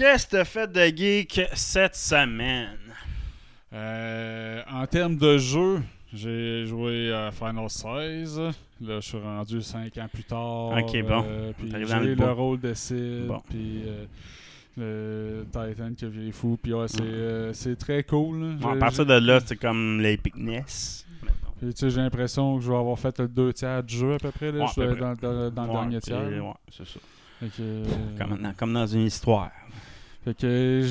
qu'est-ce que t'as fait de geek cette semaine? Euh, en termes de jeu, j'ai joué à Final 16. Là, je suis rendu 5 ans plus tard. Ok, bon. euh, puis j'ai le le rôle de Sid. Bon. Puis euh, le Titan qui a viré fou. Puis ouais, c'est, c'est très cool. Bon, à partir de là, c'est comme l'Epic Ness. Puis, tu sais, j'ai l'impression que je vais avoir fait le deux tiers du jeu à peu près. Là. Ouais, je à suis peu dans, dans- le dernier tiers. ouais, c'est ça. Que, euh, Comme dans, comme dans une histoire. Fait que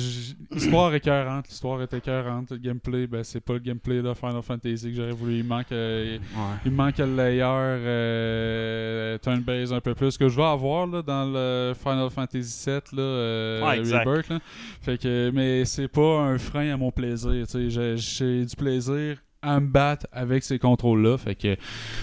l'histoire est écœurante, l'histoire est écœurante, le gameplay, ben c'est pas le gameplay de Final Fantasy que j'aurais voulu. Il manque, euh, il manque le layer euh, turn-based un peu plus que je vais avoir là, dans le Final Fantasy VII là, euh, Ouais. Rebirth. Là. Fait que, mais c'est pas un frein à mon plaisir. tu sais. J'ai, j'ai du plaisir à me battre avec ces contrôles-là. Fait que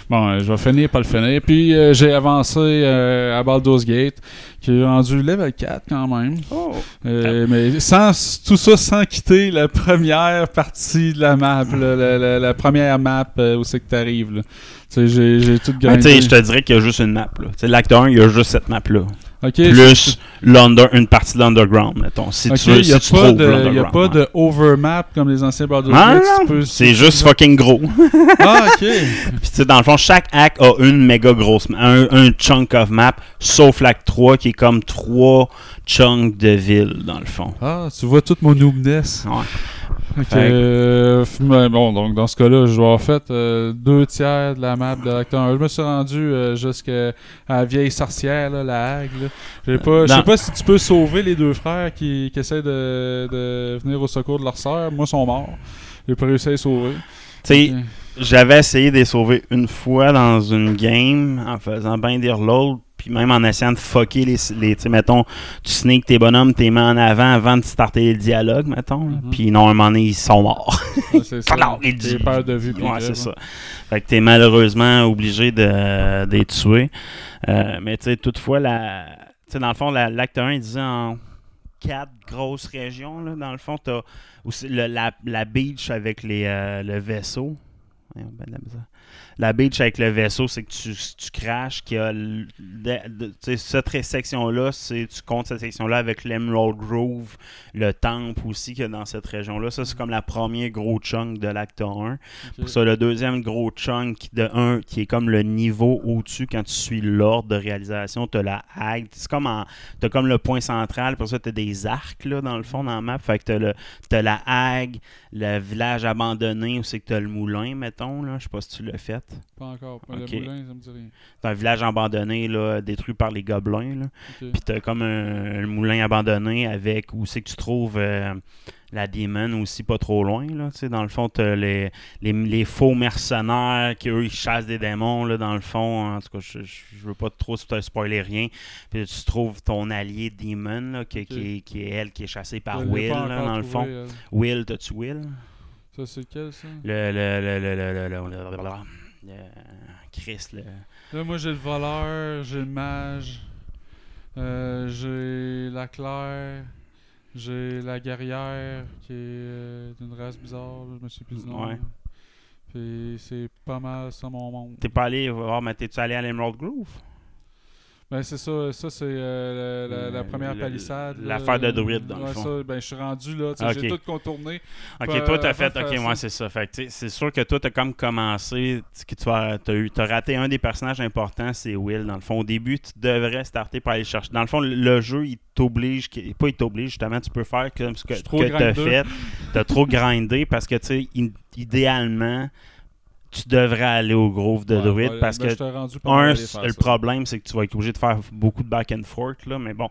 bon, euh, je vais finir par le finir. Puis euh, j'ai avancé euh, à Baldur's Gate, qui est rendu level 4 quand même. Oh! Euh, mais sans tout ça sans quitter la première partie de la map, là, la, la- la première map euh, où c'est que t'arrives. là. Tu sais, j'ai, j'ai tout Ben, tu sais, grindé. je te dirais qu'il y a juste une map. Là. Tu sais, L'acte 1, il y a juste cette map-là. Ok, Plus l'under, une partie de l'underground, mettons. Si Ok, tu veux, y a si tu pas trouves de, y a pas ouais. de overmap comme les anciens Baldur's Ah, peux- c'est juste fucking gros. Ah, ok. Puis tu sais, dans le fond, chaque hack a une méga grosse ma- un, un chunk of map, sauf l'acte 3 qui est comme trois chunks de ville, dans le fond. Ah, tu vois toute mon noobness. Ouais. Ok, Fait que- euh, bon, donc dans ce cas-là, je vais avoir fait euh, deux tiers de la map de l'acteur 1. Je me suis rendu euh, jusqu'à la vieille sorcière, là, la hague. J'ai pas, je sais pas si tu peux sauver les deux frères qui, qui essaient de, de venir au secours de leur sœur. Moi, ils sont morts. J'ai pas réussi à les sauver. Tu j'avais essayé de les sauver une fois dans une game en faisant bien dire l'autre, puis même en essayant de fucker les. les tu sais, mettons, tu sneak tes bonhommes, t'es mets en avant avant de starter le dialogue, mettons. Mhm. Puis non, un moment donné, ils sont morts. Ouais, c'est ça. Peur de vue. Ouais, c'est ça. Fait que t'es malheureusement obligé de, de les tuer. Euh, mais tu sais, toutefois, la, tu sais, dans le fond, la- l'acte 1, il disait en quatre grosses régions. Là, dans le fond, t'as aussi le- la, la beach avec les, euh, le vaisseau. Voyons, ben la misère. La beach avec le vaisseau, c'est que tu, tu craches, qu'il y a de- de- cette section-là, tu comptes cette section-là avec l'Emerald Grove, le temple aussi qu'il y a dans cette région-là. Ça, c'est comme la première gros chunk de l'acte 1. Pour ça, le deuxième gros chunk de 1 qui est comme le niveau au-dessus quand tu suis l'ordre de réalisation, tu as la hague. C'est comme en, comme le point central, pour ça tu as des arcs là, dans le fond dans la map. Fait que tu as, t'as la hague, le village abandonné où c'est que tu as le moulin, mettons. Là. Je sais pas si tu l'as fait. Pas encore. Ok. Le moulin, ça me dit rien. C'est un village abandonné là, détruit par les gobelins. Là. Puis t'as comme un, un moulin abandonné avec où c'est que tu trouves euh, la démon aussi pas trop loin. Là, dans le fond, t'as les, les, les faux mercenaires qui eux ils chassent des démons. Là, dans le fond, en tout cas, je, veux pas trop te spoiler rien. Puis tu trouves ton allié Demon là, qui, qui, est- qui est elle qui est chassée par Will pas là, dans le fond. euh. Will, t'as-tu Will Ça, c'est lequel, ça? Le. le, le, le, le, le, le, le- le- le- Chris, le. Là, moi, j'ai le voleur, j'ai le mage, euh, j'ai la claire, j'ai la guerrière qui est euh, d'une race bizarre, là, je me suis plus du nom. Ouais. Puis c'est pas mal ça mon monde. T'es pas allé voir, mais t'es-tu allé à l'Emerald Grove? Ben, c'est ça, ça c'est euh, la, la- la Le- première le- palissade. l'affaire de druide, dans le fond. ça, ben, je suis rendu là, j'ai tout contourné. Ok, Pas- toi, t'as avant fait. Ok, moi, c'est ça. Fait c'est sûr que toi, t'as comme commencé. tu- Que tu as, t'as eu, t'as raté un des personnages importants, c'est Will. Dans le fond, au début, tu devrais starter par aller chercher. Dans le fond, le, jeu, il t'oblige. Pas il t'oblige, justement, tu peux faire comme ce que, que t'as fait. T'as trop grindé parce que, tu sais, idéalement, tu devrais aller au Grove de Ouais, Druid ouais, parce ben, que pas un, le ça. problème, c'est que tu vas être obligé de faire beaucoup de back and forth, là, mais bon,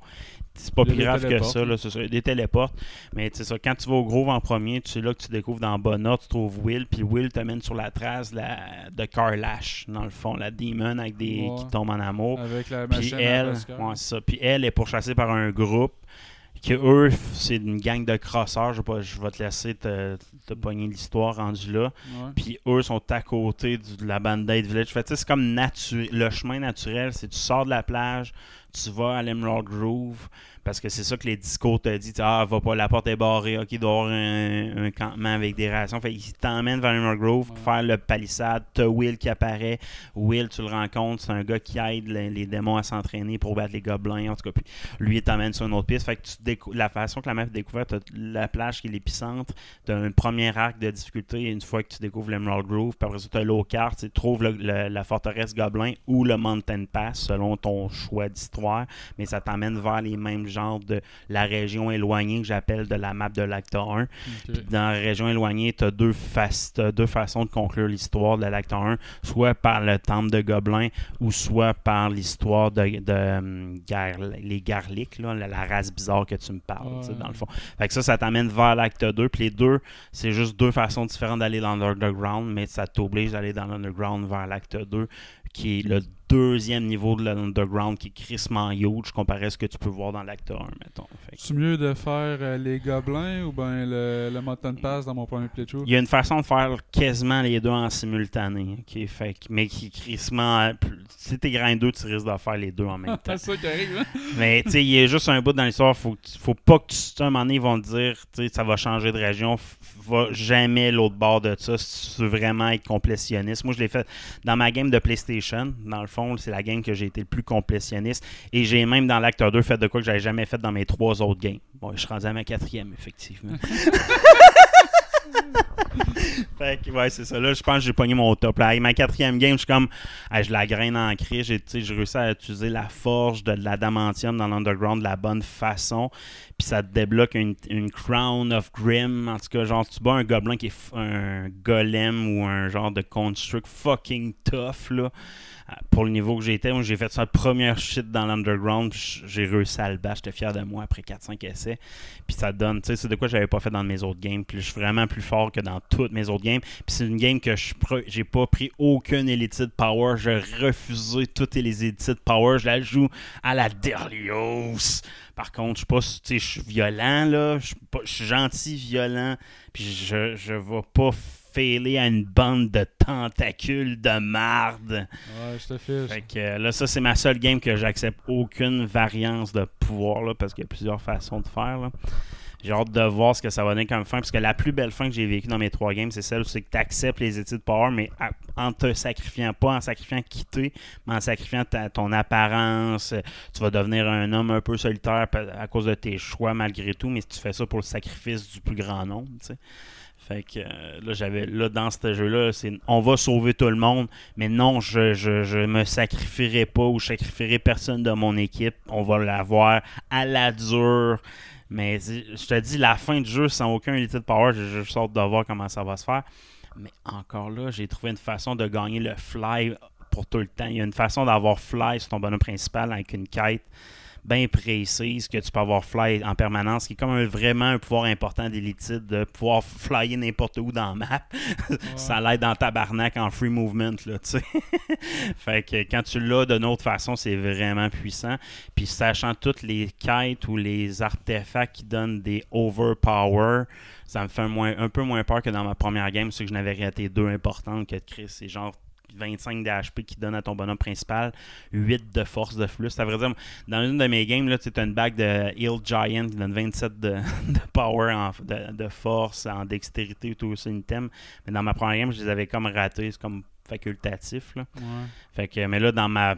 c'est pas plus grave que ça, là. ça, des téléportes, mais c'est ça, quand tu vas au Grove en premier, tu là que tu découvres dans Bonnet, tu trouves Will, puis Will t'amène sur la trace la, de Carlash, dans le fond, la démon avec des, Ouais. qui tombe en amour. Avec la Puis elle, ouais, ça. Puis elle est pourchassée par un groupe que eux, c'est une gang de crosseurs. Je vais, pas- je vais te laisser te, te pogner l'histoire rendue là. Ouais. Puis eux sont à côté du- de la Band-Aid Village. Fait c'est comme natu- le chemin naturel. C'est tu sors de la plage, tu vas à l'Emerald Grove. Parce que c'est ça que les discours te disent. Ah, va pas, la porte est barrée. Ok, il doit y avoir un, un campement avec des rations. Fait qu'ils t'emmènent vers l'Emerald Grove pour faire le palissade. T'as Will qui apparaît. Will, tu le rencontres. C'est un gars qui aide les, les démons à s'entraîner pour battre les gobelins. En tout cas, puis lui, il t'emmène sur une autre piste. Fait que tu la façon que la map est découverte, t'as la plage qui est l'épicentre. Tu as un premier arc de difficulté une fois que tu découvres l'Emerald Grove. Puis après ça, tu as l'eau carte. Tu trouves le- le- la forteresse Gobelin ou le Mountain Pass selon ton choix d'histoire. Mais ça t'emmène vers les mêmes genres de la région éloignée que j'appelle de la map de l'acte 1. Ok. Puis dans la région éloignée, tu as deux, deux façons de conclure l'histoire de l'acte 1, soit par le temple de Gobelin ou soit par l'histoire de, de, hum, Gar- les Garlics, là, la, la race bizarre que tu me parles, Ouais. dans le fond. Fait que ça, ça t'amène vers l'acte 2. Puis les deux, c'est juste deux façons différentes d'aller dans l'underground, mais ça t'oblige d'aller dans l'underground vers l'acte 2, qui est le deuxième niveau de l'underground, qui est crissement huge comparé à ce que tu peux voir dans l'acte 1, mettons. C'est mieux de faire euh, les gobelins ou ben le, le Mountain Pass dans mon premier playthrough? Il y a une façon de faire quasiment les deux en simultané, ok? fait, que- mais qui crissement. euh, plus- Si t'es grindeux, tu risques de faire les deux en même temps. C'est ça qui arrive, hein? mais tu sais, il y a juste un bout dans l'histoire, faut, faut pas que tu. À un moment donné, ils vont te dire, tu sais, ça va changer de région, va jamais l'autre bord de ça si tu veux vraiment être complétionniste. Moi, je l'ai fait dans ma game de PlayStation, dans le fond, c'est la game que j'ai été le plus complétionniste. Et j'ai même dans l'acte 2 fait de quoi que j'avais jamais fait dans mes trois autres games. Bon, je suis rendu à ma quatrième, effectivement. Fait que, ouais, c'est ça. Là, je pense que j'ai pogné mon top. Là, avec ma quatrième game, je suis comme, je la graine en cri. J'ai j'ai réussi à utiliser la forge de l'adamantium dans l'underground de la bonne façon. Puis ça te débloque une, une Crown of Grim. En tout cas, genre, tu bats un gobelin qui est un golem ou un genre de construct fucking tough, là. Pour le niveau que j'étais, j'ai fait ça première shit dans l'underground. J'ai réussi à le battre. J'étais fier de moi après 4-5 essais. Puis ça donne, tu sais, c'est de quoi j'avais pas fait dans mes autres games. Puis je suis vraiment plus fort que dans toutes mes autres games. Puis c'est une game que je j'ai pas pris aucune Elite Power. J'ai refusé toutes les Elite Power. Je la joue à la Derlios. Par contre, je suis pas, je suis violent, là. Je je suis gentil, violent. Puis je, je vais pas à une bande de tentacules de marde. Ouais, je te fiche. Fait que euh, là, ça, c'est ma seule game que j'accepte aucune variance de pouvoir, là, parce qu'il y a plusieurs façons de faire. là. J'ai hâte de voir ce que ça va donner comme fin, parce que la plus belle fin que j'ai vécue dans mes trois games, c'est celle où c'est que tu acceptes les études power, mais en te sacrifiant, pas en sacrifiant quitter, mais en sacrifiant ta- ton apparence. euh, Tu vas devenir un homme un peu solitaire à cause de tes choix malgré tout, mais si tu fais ça pour le sacrifice du plus grand nombre, tu sais. Fait que euh, là, j'avais là dans ce jeu-là, c'est on va sauver tout le monde, mais non, je, je, je me sacrifierai pas ou je sacrifierai personne de mon équipe. On va l'avoir à la dure. Mais je te dis, la fin du jeu sans aucun Elite Power, j'ai juste hâte de voir comment ça va se faire. Mais encore là, j'ai trouvé une façon de gagner le fly pour tout le temps. Il y a une façon d'avoir fly sur ton bonhomme principal avec une quête bien précise que tu peux avoir fly en permanence, qui est comme un- vraiment un pouvoir important d'élite de pouvoir flyer n'importe où dans la map. ça l'aide dans tabarnak en free movement, là, tu sais. fait que quand tu l'as d'une autre façon, c'est vraiment puissant. Puis sachant toutes les quêtes ou les artefacts qui donnent des overpower, ça me fait un, moins, un peu moins peur que dans ma première game, c'est que je n'avais raté deux importantes que Chris, c'est genre 25 d'HP qui donne à ton bonhomme principal, 8 de force de flux. Ça veut dire, dans une de mes games, tu as une bague de Heal Giant qui donne 27 de, de power, en- de, de force, en dextérité, tout ça, item. Mais dans ma première game, je les avais comme ratés, c'est comme facultatif. Là. Ouais. Fait que, mais là, dans ma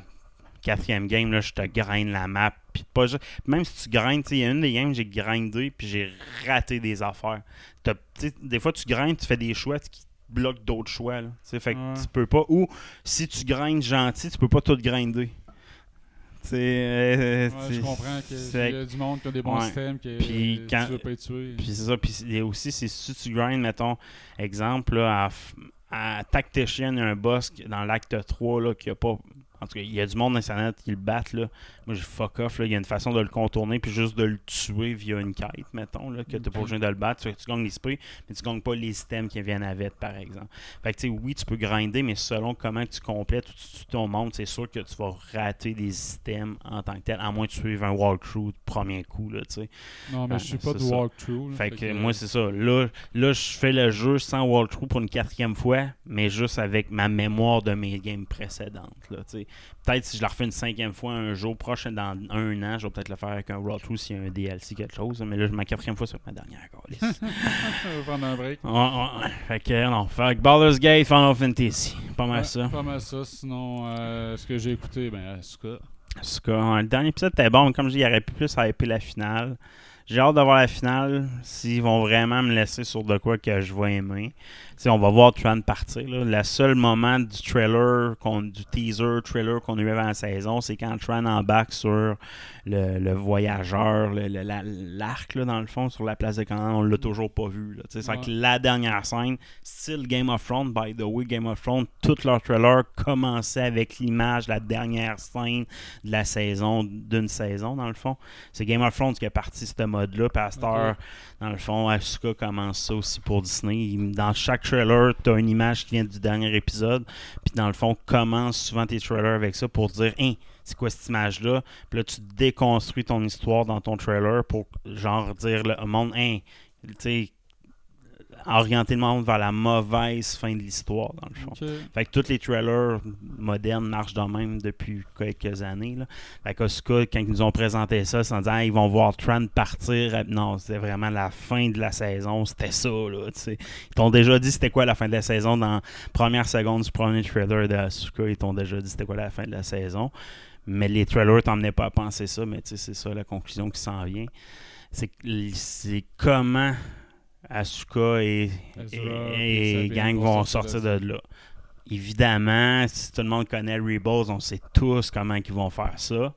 Quatrième game, là, je te grind la map. Puis pas Même si tu grindes, il y a une des games, j'ai grindé, puis j'ai raté des affaires. T'as- des fois, tu grindes, tu fais des choix qui bloquent d'autres choix. Là, fait que Ouais. tu peux pas. Ou si tu grindes gentil, tu peux pas tout grinder. Sais, euh, Ouais, je comprends qu'il y a du monde qui a des bons Ouais. systèmes que Puis quand- tu veux pas être tué. Puis c'est ça. Puis aussi, c'est si tu grindes, mettons, exemple, là, à, à Tactician, il y a un boss qui- dans l'acte 3 là, qui a pas. En tout cas, il y a du monde dans Internet qui le battent. Là. Moi, j'ai fuck off. Là. Il y a une façon de le contourner puis juste de le tuer via une quête, mettons, là, que tu pas besoin de le battre. Fait que tu gagnes l'esprit, mais tu gagnes pas les systèmes qui viennent avec, par exemple. Fait que, tu sais, oui, tu peux grinder, mais selon comment tu complètes ou tu tues ton monde, c'est sûr que tu vas rater des systèmes en tant que tel, à moins que tu suives un walkthrough de premier coup, là, tu sais. Non, mais Ouais, je suis pas de walkthrough. là, Fait que moi, c'est ça. Là, là je fais le jeu sans walkthrough pour une quatrième fois, mais juste avec ma mémoire de mes games précédentes. Là, tu sais. Peut-être si je la refais une cinquième fois un jour prochain, dans un an, je vais peut-être le faire avec un walkthrough s'il y a un DLC, quelque chose. Mais là, ma quatrième fois, c'est ma dernière. câlisse. On va prendre un break. Fait que, non. Fait que Baldur's Gate, Final Fantasy. Pas mal Ouais, ça. Pas mal ça. Sinon, euh, ce que j'ai écouté, ben, cas, ouais, le dernier épisode était bon, mais comme je dis, il aurait pu plus hyper la finale. J'ai hâte de voir la finale, s'ils vont vraiment me laisser sur de quoi que je vais aimer. On va voir Tran partir. Là. Le seul moment du trailer, du teaser trailer qu'on a eu avant la saison, c'est quand Tran embarque sur le, le voyageur, le- le- la- l'arc, dans le fond, sur la place de Canaan. On l'a toujours pas vu. C'est Ouais. que la dernière scène, style Game of Thrones, by the way, Game of Thrones, tout leur trailer commençait avec l'image, la dernière scène de la saison, d'une saison, dans le fond. C'est Game of Thrones qui a parti ce mode-là. Heure, dans le fond, Asuka commence ça aussi pour Disney. Dans chaque trailer, tu as une image qui vient du dernier épisode. Puis dans le fond, commence souvent tes trailers avec ça pour dire Hein, c'est quoi cette image-là? Puis là, tu déconstruis ton histoire dans ton trailer pour genre dire le- monde Hein, tu sais, orienter le monde vers la mauvaise fin de l'histoire, dans le fond. Fait que tous les trailers modernes marchent de même depuis quelques années. Là. Fait qu'Asuka, quand ils nous ont présenté ça, sans dire Ah, ils vont voir Tran partir. Non, c'était vraiment la fin de la saison. C'était ça. Là, ils t'ont déjà dit c'était quoi la fin de la saison dans la première seconde du premier trailer d'Asuka. Ils t'ont déjà dit c'était quoi la fin de la saison. Mais les trailers t'emmenaient pas à penser ça. Mais c'est ça la conclusion qui s'en vient. Que- c'est comment Asuka et, Ezra et, et et Sabine gang vont sortir de de là. Évidemment, si tout le monde connaît Rebels, on sait tous comment ils vont faire ça.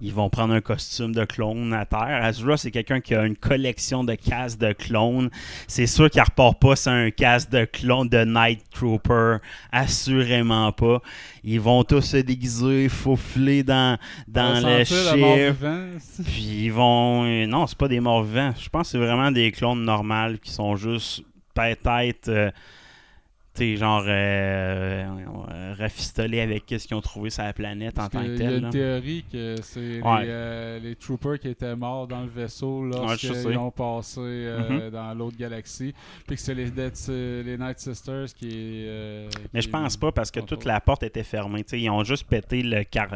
Ils vont prendre un costume de clone à terre. Azura, c'est quelqu'un qui a une collection de casques de clones. C'est sûr qu'il ne repart pas sur un casque de clone de Night Trooper. Assurément pas. Ils vont tous se déguiser, faufiler dans, dans On le chiffre. Puis ils vont. euh, Non, c'est pas des morts vivants. Je pense que c'est vraiment des clones normales qui sont juste peut-être. euh, sais, genre. Euh, rafistolés avec ce qu'ils ont trouvé sur la planète en tant que qu'il y a tel. une là. théorie que c'est Ouais. les, euh, les troopers qui étaient morts dans le vaisseau Ouais, lorsqu'ils sais. ont passé euh, Mhm. dans l'autre galaxie. Puis que c'est les, les Night Sisters qui. euh, Mais je pense pas parce que toute la porte était fermée. Ils ont juste pété le car...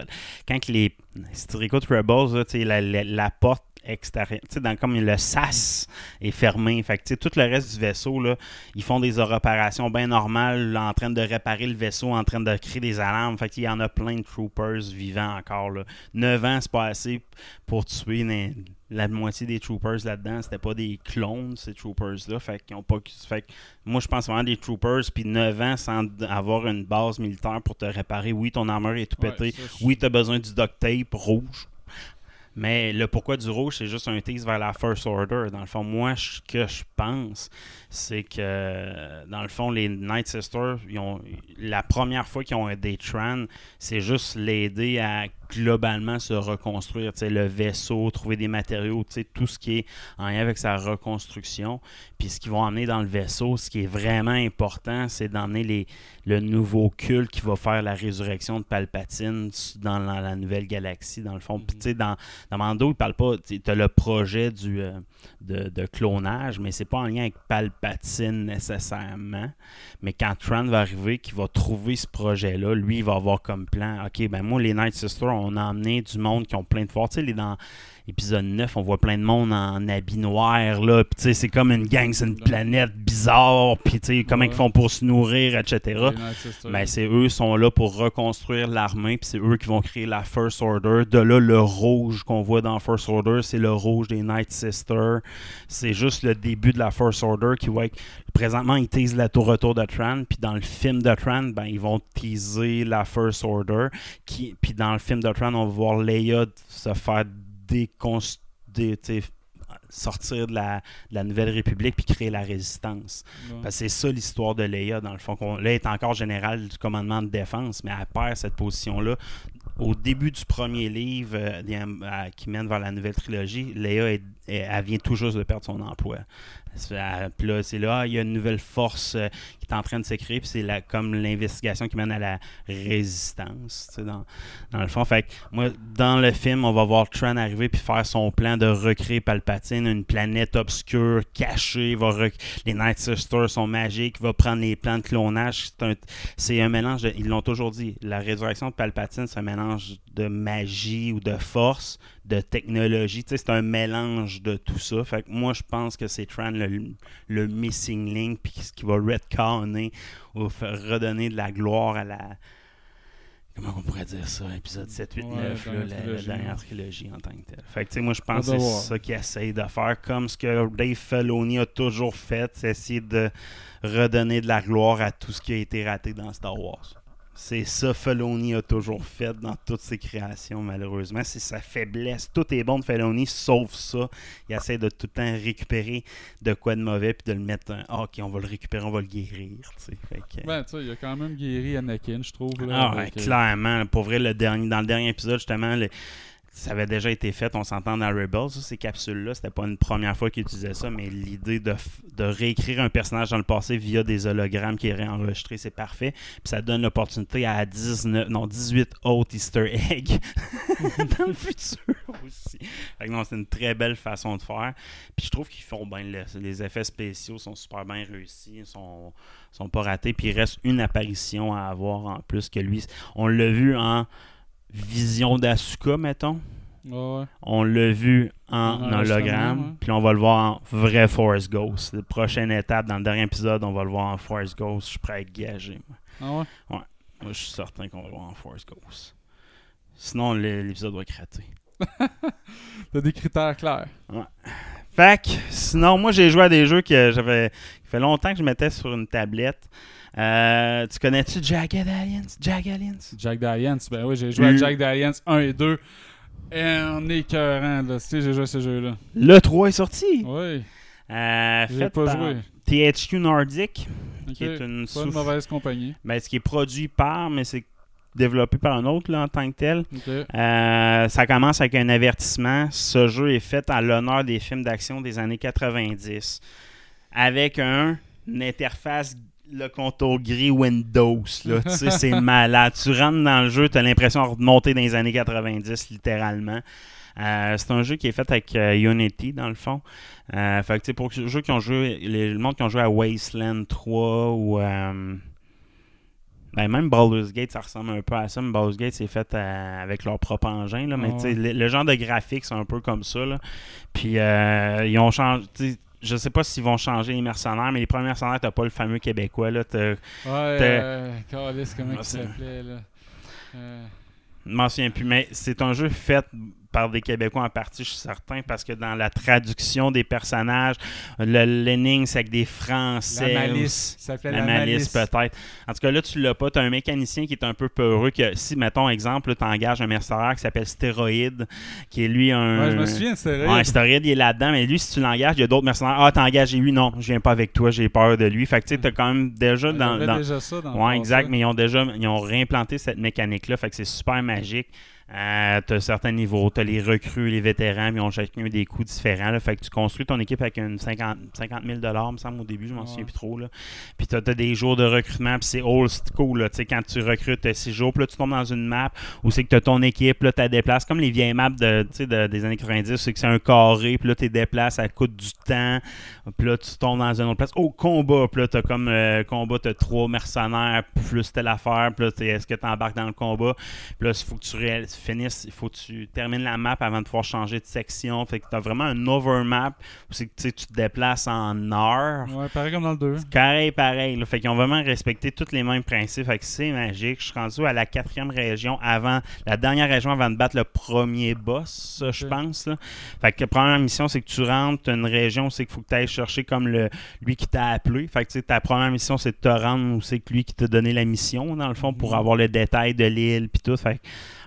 Quand les. Si tu Rebels, là, la- la porte sais, Dans, comme le sas est fermé. Fait que, tout le reste du vaisseau, là, ils font des opérations bien normales là, en train de réparer le vaisseau, en train de créer des alarmes. Fait qu'il y en a plein de troopers vivants encore. Là. 9 ans, c'est pas assez pour tuer la moitié des troopers là-dedans. C'était pas des clones, ces troopers-là. Fait qu'ils ont pas. Fait que moi, je pense vraiment des troopers, puis 9 ans sans avoir une base militaire pour te réparer. Oui, ton armure est tout Ouais, pété. ça, Oui, tu as besoin du duct tape rouge. Mais le pourquoi du rouge, c'est juste un tease vers la First Order. Dans le fond, moi, ce que je pense, c'est que, dans le fond, les Night Sisters, ils ont, la première fois qu'ils ont aidé Tran, c'est juste l'aider à globalement se reconstruire. Tu sais, le vaisseau, trouver des matériaux, tu sais, tout ce qui est en lien avec sa reconstruction. Puis ce qu'ils vont emmener dans le vaisseau, ce qui est vraiment important, c'est d'emmener les, le nouveau culte qui va faire la résurrection de Palpatine dans la, la nouvelle galaxie, dans le fond. Puis, tu sais, dans, dans Mando, il parle pas. Tu as le projet du, euh, de, de clonage, mais c'est pas en lien avec Palpatine nécessairement. Mais quand Tran va arriver, qu'il va trouver ce projet-là, lui, il va avoir comme plan OK, ben moi, les Night Sisters, on a emmené du monde qui ont plein de force. Tu sais, dans épisode 9, on voit plein de monde en habit noir, là. Puis, tu sais, c'est comme une gang, c'est une planète bizarre. Puis, tu sais, comment Ouais. ils font pour se nourrir, etc. Sisters. Ben, c'est eux sont là pour reconstruire l'armée, puis c'est eux qui vont créer la First Order. De là, le rouge qu'on voit dans First Order, c'est le rouge des Night Sisters. C'est juste le début de la First Order qui va. Présentement, ils teasent la tour retour de Tran, puis dans le film de Tran, ben, ils vont teaser la First Order. Qui... Puis dans le film de Tran, on va voir Leia se faire déconstruire sortir de la, de la Nouvelle République puis créer la résistance. Ouais. Parce que c'est ça l'histoire de Leia, dans le fond. elle est encore générale du commandement de défense, mais elle perd cette position-là. Au début du premier livre euh, euh, qui mène vers la nouvelle trilogie, Leia, est- elle vient tout juste de perdre son emploi. C'est- là, c'est là, il y a une nouvelle force euh, qui est en train de se créer, puis c'est comme l'investigation qui mène à la résistance, dans, dans le fond. Fait dans le film, on va voir Tran arriver puis faire son plan de recréer Palpatine, une planète obscure, cachée. Va Les Night Sisters sont magiques. Il va prendre les plans de clonage. C'est un, mélange, ils l'ont toujours dit, la résurrection de Palpatine, c'est un mélange de magie ou de force, de technologie. Tu sais, c'est un mélange de tout ça. Fait que moi, je pense que c'est Tran le, le missing link, puis ce qui va retconner ou faire redonner de la gloire à la comment on pourrait dire ça, épisode 7, 8, Ouais, 9, dans là, la dernière trilogie en tant que telle. Fait que, tu sais, moi, je pense que c'est ça qu'ils essayent de faire, comme ce que Dave Filoni a toujours fait, c'est essayer de redonner de la gloire à tout ce qui a été raté dans Star Wars. C'est ça Filoni a toujours fait dans toutes ses créations, malheureusement. C'est sa faiblesse. Tout est bon de Filoni, sauf ça. Il essaie de tout le temps récupérer de quoi de mauvais, puis de le mettre... un- Ah, OK, on va le récupérer, on va le guérir. Fait que- Ben, tu sais, il a quand même guéri Anakin, je trouve. Là, ah, avec, euh, clairement. Pour vrai, le dernier, dans le dernier épisode, justement, le- ça avait déjà été fait. On s'entend dans Rebels, ça, ces capsules-là. C'était pas une première fois qu'ils utilisaient ça, mais l'idée de, réécrire un personnage dans le passé via des hologrammes qui est réenregistré, c'est parfait. Puis ça donne l'opportunité à 19, non, 18 autres Easter eggs dans le futur aussi. Fait que non, c'est une très belle façon de faire. Puis je trouve qu'ils font bien. le- les effets spéciaux sont super bien réussis. sont sont pas ratés. Puis il reste une apparition à avoir en plus que lui. On l'a vu en vision d'Asuka, mettons. Ouais, ouais. On l'a vu en En hologramme. ouais. Puis on va le voir en vrai Force Ghost. La prochaine étape, dans le dernier épisode, on va le voir en Force Ghost. Je suis prêt à être gagé. Moi, Ah ouais? Moi, je suis certain qu'on va le voir en Force Ghost. Sinon, l'épisode va raté. T'as des critères clairs. Fait que, sinon, moi, j'ai joué à des jeux que j'avais. Fait longtemps que je mettais sur une tablette. Euh, tu connais-tu Jagged Alliance? Jagged Alliance? Jack Dalliance, ben oui, j'ai joué à Mm. Jack Dalliance 1 et 2. Et en écœurant, là. Tu sais, j'ai joué à ces jeux-là. Le 3 est sorti. Oui, Euh, fait pas par joué. THQ Nordic, Ok, qui est une Pas sous- mauvaise compagnie. ben, ce qui est produit par, mais c'est développé par un autre là, en tant que tel. Euh, ça commence avec un avertissement. Ce jeu est fait à l'honneur des films d'action des années 90. Avec un, une interface, le contour gris Windows. Là. tu sais, c'est malade. Tu rentres dans le jeu, tu as l'impression de remonter dans les années 90, littéralement. Euh, c'est un jeu qui est fait avec euh, Unity, dans le fond. Euh, fait que, tu sais, pour ceux qui ont joué, les, le monde qui ont joué à Wasteland 3 ou ben, même Baldur's Gate, ça ressemble un peu à ça, mais Baldur's Gate, c'est fait avec leur propre engin. Là, mais tu sais, ouais. le, le genre de graphique, c'est un peu comme ça. Là. Puis euh, ils ont changé. Je sais pas s'ils vont changer les mercenaires, mais les premiers mercenaires, t'as pas le fameux québécois. Là, t'as- Ouais, euh, Callis, comment Ah, il s'appelait, là? Euh, Je m'en souviens plus, mais c'est un jeu fait par des Québécois en partie, je suis certain, parce que dans la traduction des personnages, le l'énigme, c'est avec des Français. la malice. Ça s'appelait La, malice, peut-être. En tout cas, là, tu l'as pas. Tu as un mécanicien qui est un peu peureux. Que, si, mettons, exemple, tu engages un mercenaire qui s'appelle Stéroïde, qui est lui un. Ouais, je me souviens de Stéroïde. Ouais, Stéroïde, il est là-dedans. Mais lui, si tu l'engages, il y a d'autres mercenaires. Ah, t'as engagé lui. Non, je viens pas avec toi. J'ai peur de lui. Fait que, tu sais, t'as quand même déjà dans. dans- déjà ça dans le Ouais, exact, mais ils ont déjà ils ont réimplanté cette mécanique-là, fait que c'est super magique. Euh, tu as certains niveaux, tu as les recrues, les vétérans, puis ils ont chacun des coûts différents. Là, fait que tu construis ton équipe avec une 50, 50 000 me semble, au début, je m'en Ouais. souviens plus trop. Là. Puis tu as, des jours de recrutement, puis c'est old school. Là, quand tu recrutes, tu 6 jours, puis là, tu tombes dans une map où c'est que tu as ton équipe, là, tu la déplaces, comme les vieilles maps de, des années 90, c'est que c'est un carré, puis là, tu déplaces, ça coûte du temps, puis là, tu tombes dans une autre place. Au combat, puis là, tu as comme euh, combat, tu as trois mercenaires, plus telle affaire, puis là, est-ce que tu embarques dans le combat, puis là, il faut que tu ré- finisses, il faut que tu termines la map avant de pouvoir changer de section. Fait que tu as vraiment un overmap où c'est que tu te déplaces en heure. Ouais, pareil comme dans le 2. Pareil, pareil. là. Fait qu'ils ont vraiment respecté tous les mêmes principes. Fait que c'est magique. Je suis rendu à la quatrième région avant, la dernière région avant de battre le premier boss, je pense. là. Fait que la première mission, c'est que tu rentres, tu une région, c'est qu'il faut que tu ailles chercher comme le lui qui t'a appelé. Fait que ta première mission, c'est de te rendre où c'est que lui qui t'a donné la mission, dans le fond, pour avoir le détail de l'île puis tout. Fait que,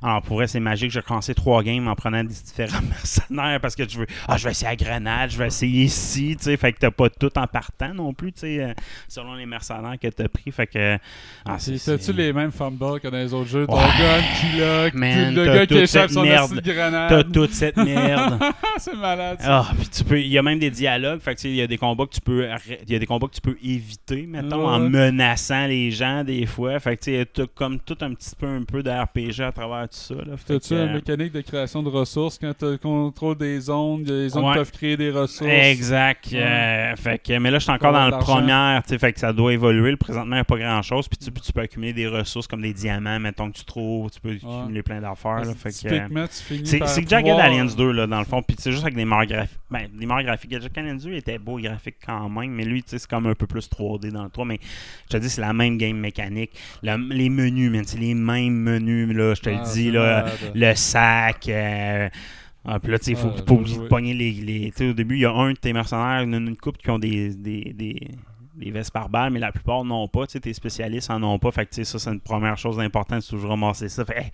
alors, pour vrai, c'est magique. J'ai commencé trois games en prenant des différents mercenaires parce que je veux. Ah, je vais essayer à Grenade, je vais essayer ici, tu sais. Fait que t'as pas tout en partant non plus, tu sais, euh, selon les mercenaires que t'as pris. Fait que. Ah, T'as-tu les mêmes fumbles que dans les autres jeux? Ton Ouais. gun qui lock, Man, le gars qui échappe son merde. esti de T'as grenade. toute cette merde. c'est malade. Ah, puis tu peux. Il y a même des dialogues. Fait que il y a des combats que tu peux. Il y a des combats que tu peux éviter, mettons, en menaçant les gens des fois. Fait que tu comme tout un petit peu un peu de RPG à travers tout ça. T'as-tu que, une euh, mécanique de création de ressources? Quand t'as le contrôle des zones? Les zones Ouais. peuvent créer des ressources. Exact. Ouais. euh, fait que, mais là, je suis encore dans le tu sais, Fait que ça doit évoluer. Le présentement, il n'y a pas grand-chose. Puis tu, tu peux accumuler des ressources comme des diamants, mettons que tu trouves. Tu peux accumuler plein d'affaires. que, euh, Typiquement, tu finis C'est par c'est Jagged Alliance 2, là, dans le fond. Puis c'est juste avec des meilleurs graphiques. Ben, des meilleurs graphiques. Jagged Alliance 2 était beau graphique quand même, mais lui, tu sais, c'est comme un peu plus 3D dans le 3. Mais je te dis, c'est la même game mécanique. Le- les menus, man, c'est les mêmes menus, là, je te Ah, le dis, là. malade. Le sac. euh, ah, puis là, tu sais, il faut Ah, pas oublier de pogner les. les tu sais, au début, il y a un de tes mercenaires, une, une couple qui ont des, des, des, des vestes par balle, mais la plupart n'ont pas. Tu sais, tes spécialistes en ont pas. Fait que, tu sais, ça, c'est une première chose importante, c'est toujours ramasser ça. Fait, hey,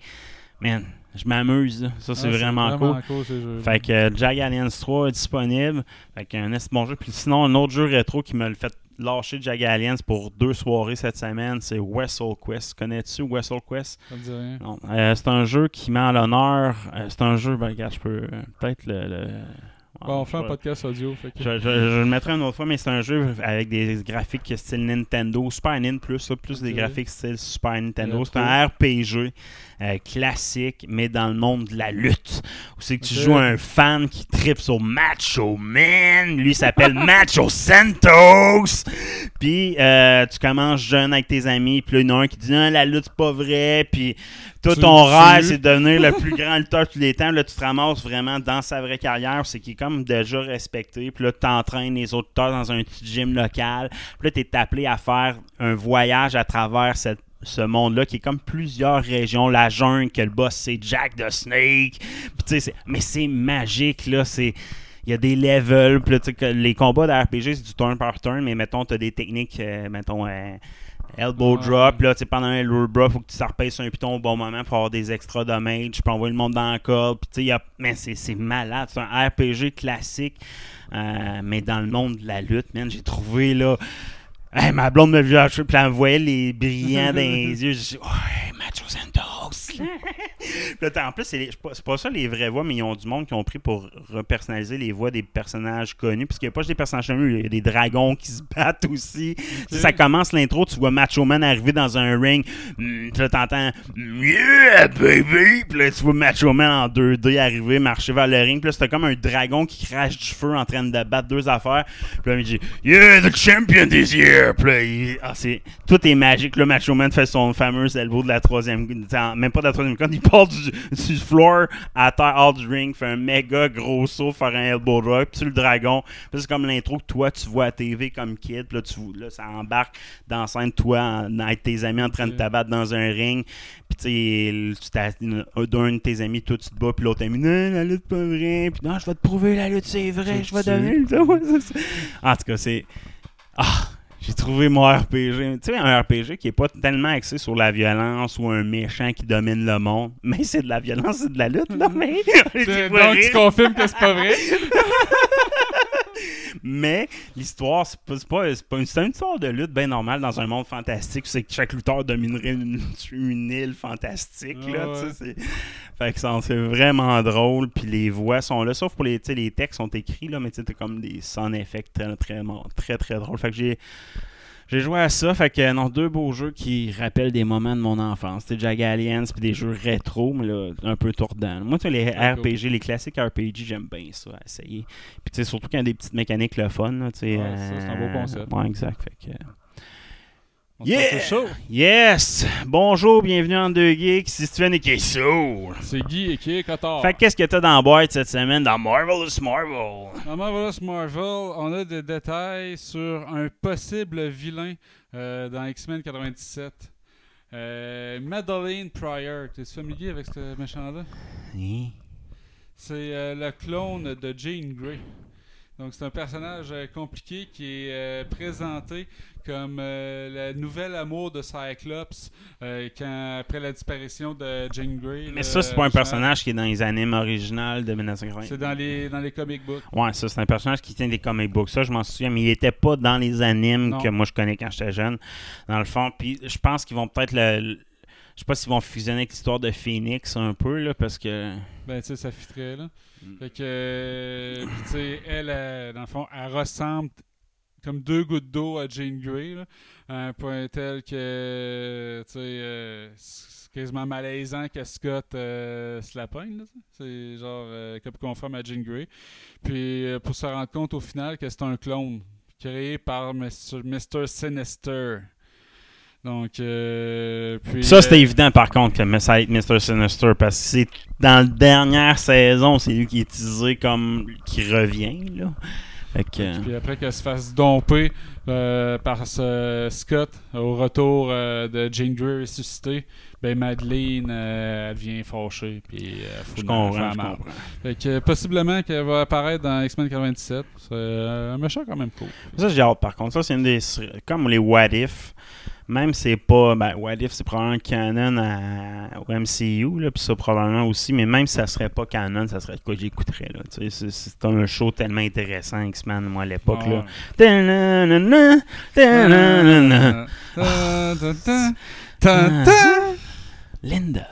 man, je m'amuse. Ça, c'est Ah, vraiment, cool. cool. Fait que euh, Jag Alliance 3 est disponible. Fait qu'un est bon jeu. Puis sinon, un autre jeu rétro qui me le fait lâcher Jag Alliance pour deux soirées cette semaine, c'est Wessel Quest. Connais-tu Wessel Quest? Ça me dit rien. Non. Euh, c'est un jeu qui met à l'honneur. euh, c'est un jeu, ben regarde, je peux peut-être le. le- Bon, on fait un podcast audio. Fait que... je, je- je le mettrai une autre fois, mais c'est un jeu avec des graphiques style Nintendo, Super Nintendo plus, là, plus des graphiques style Super Nintendo. C'est un RPG euh, classique, mais dans le monde de la lutte. Où c'est que tu joues un fan qui tripe sur Macho Man. Lui il s'appelle Macho Santos. Puis euh, tu commences jeune avec tes amis, puis là, il y en a un qui dit non, la lutte c'est pas vrai. Puis toi, Tu ton rêve, c'est de devenir le plus grand lutteur de tous les temps. Là, tu te ramasses vraiment dans sa vraie carrière. C'est qu'il est comme déjà respecté. Puis là, tu entraînes les autres lutteurs dans un petit gym local. Puis là, tu es appelé à faire un voyage à travers cette- ce monde-là qui est comme plusieurs régions. La jungle, que le boss, c'est Jack the Snake. Puis tu sais, c'est- mais c'est magique, là. C'est. Il y a des levels, puis là, les combats de RPG, c'est du turn par turn, mais mettons, tu as des techniques, euh, mettons, euh, elbow Ouais. drop, là, tu pendant un elbow drop, faut que tu sur un piton au bon moment pour avoir des extra damage, tu peux envoyer le monde dans puis tu sais, y a- mais c'est c'est malade, c'est un RPG classique, euh, mais dans le monde de la lutte, man, j'ai trouvé, là, Hey, ma blonde me vit puis elle me voyait les brillants dans les yeux. J'ai dit, ouais, Macho Santos. En plus, c'est pas, pas ça les vraies voix, mais ils ont du monde qui ont pris pour repersonnaliser les voix des personnages connus. Parce qu'il n'y a pas juste des personnages connus, il y a des dragons qui se battent aussi. Tu sais, ça commence l'intro, tu vois Macho Man arriver dans un ring. Hmm, puis là, t'entends Yeah, baby! Puis là, tu vois Macho Man en 2D arriver, marcher vers le ring. Puis là, c'était comme un dragon qui crache du feu en train de battre deux affaires. Puis là, il dit Yeah, the champion this year! Puis là, il- ah, tout est magique. Le Macho Man fait son fameux elbow de la troisième. Même pas de la troisième corde, il part du, du floor à terre, hors du ring, fait un méga gros saut, faire un elbow drop. Puis le dragon. Puis c'est comme l'intro que toi, tu vois à TV comme kid. Puis là, tu, là ça embarque dans la scène, toi, en- avec tes amis en train de Ok. t'abattre dans un ring. Puis tu sais, d'un de tes amis, toi, tu te bats. Puis l'autre ami, non, la lutte, pas vrai. Puis non, je vais te prouver, la lutte, c'est vrai. Je vais ça. En tout cas, c'est. Ah! J'ai trouvé mon RPG. Tu sais, un RPG qui est pas tellement axé sur la violence ou un méchant qui domine le monde. Mais c'est de la violence, c'est de la lutte, là. Mais. Donc, tu confirmes que c'est pas vrai? Mais l'histoire, c'est pas, c'est pas, c'est pas une, c'est une histoire de lutte bien normale dans un monde fantastique. C'est que chaque lutteur dominerait une, une île fantastique. Ah là, ouais. c'est- Fait que c'est vraiment drôle. Puis les voix sont là. Sauf pour les, les textes sont écrits, là, mais tu sais, t'as comme des sound effects très, très, très, très drôles. Fait que j'ai. J'ai joué à ça, fait que non, deux beaux jeux qui rappellent des moments de mon enfance. C'était Jag Alliance puis des jeux rétro, mais là, un peu tordant. Moi, tu les Ah, RPG, les classiques RPG, j'aime bien ça, à essayer. Puis tu sais, surtout quand il y a des petites mécaniques le fun, tu sais. Ouais, ça, c'est un beau concept. Ouais, exact. Fait que, On Yeah! Yes! Bonjour, bienvenue en deux geeks, c'est Steven et Kesso. C'est Guy et qui est Cotard. Fait que qu'est-ce que t'as dans la boîte cette semaine? Dans Marvelous Marvel? Dans Marvelous Marvel, on a des détails sur un possible vilain euh, dans X-Men 97. Euh, Madeleine Pryor. T'es familier avec ce méchant-là? Hein? C'est euh, le clone de Jean Grey. Donc c'est un personnage euh, compliqué qui est euh, présenté comme euh, le nouvel amour de Cyclops euh, quand, après la disparition de Jean Grey. Mais ça, c'est pas un personnage qui est dans les animes originales de 1980. C'est dans les, dans les comic books. Ouais, ça, c'est un personnage qui tient des comic books. Ça, je m'en souviens, mais il était pas dans les animes Non. que moi je connais quand j'étais jeune. Dans le fond, puis je pense qu'ils vont peut-être le. Je sais pas s'ils vont fusionner avec l'histoire de Phoenix un peu, là, parce que. Ben, tu sais, ça fitterait, là. Mm. Fait que, euh, tu sais, elle, dans le fond, elle ressemble comme deux gouttes d'eau à Jane Grey, là, à un point tel que, tu sais, euh, c'est quasiment malaisant que Scott euh, se la sais. C'est genre euh, comme conforme à Jane Grey. Puis, pour se rendre compte au final que c'est un clone créé par Mr. Mr. Sinister. Donc, euh, puis... Ça, c'était euh, évident par contre que ça allait être Mr. Sinister parce que c'est dans la dernière saison, c'est lui qui est utilisé comme qui revient là. Puis après qu'elle se fasse domper euh, par ce Scott au retour euh, de Jean Grey ressuscité, ben Madeleine, euh, elle vient fâchée. Puis je comprends, je comprends. Fait que possiblement qu'elle va apparaître dans X-Men 97. C'est un méchant quand même cool. Ça j'ai hâte par contre. Ça c'est une des comme les What If. Même c'est pas ben What If c'est probablement canon à, au MCU là, puis ça probablement aussi, mais même si ça serait pas canon, ça serait de quoi j'écouterais là. C'est- un show tellement intéressant X-Men moi à l'époque là. Linda.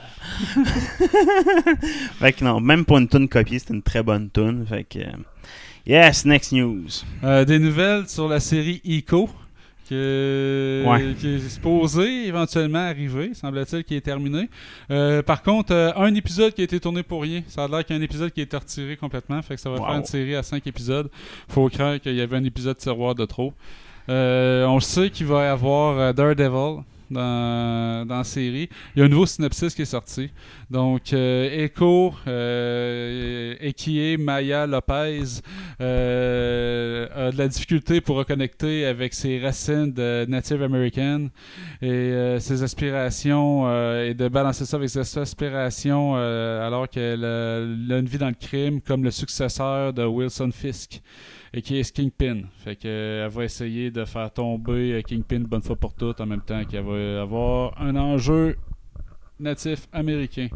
fait que non, même pour une tune copiée, c'est une très bonne tune. Fait que. Yes, next news. Euh, des nouvelles sur la série Echo. Que, Ouais. qui est supposé éventuellement arriver, semble-t-il, qui est terminé. Euh, par contre, euh, un épisode qui a été tourné pour rien. Ça a l'air qu'il y a un épisode qui a été retiré complètement. Fait que ça va Wow. faire une série à 5 épisodes. Faut craindre qu'il y avait un épisode tiroir de trop. Euh, on sait qu'il va y avoir Daredevil dans, la série. Il y a un nouveau synopsis qui est sorti. Donc, euh, Echo, euh, Maya Lopez euh, a de la difficulté pour reconnecter avec ses racines de Native American et euh, ses aspirations et de balancer ça avec ses aspirations alors qu'elle a, une vie dans le crime comme le successeur de Wilson Fisk qui est Kingpin. Fait que euh, elle va essayer de faire tomber euh, Kingpin bonne fois pour toutes en même temps qu'elle va avoir un enjeu natif américain.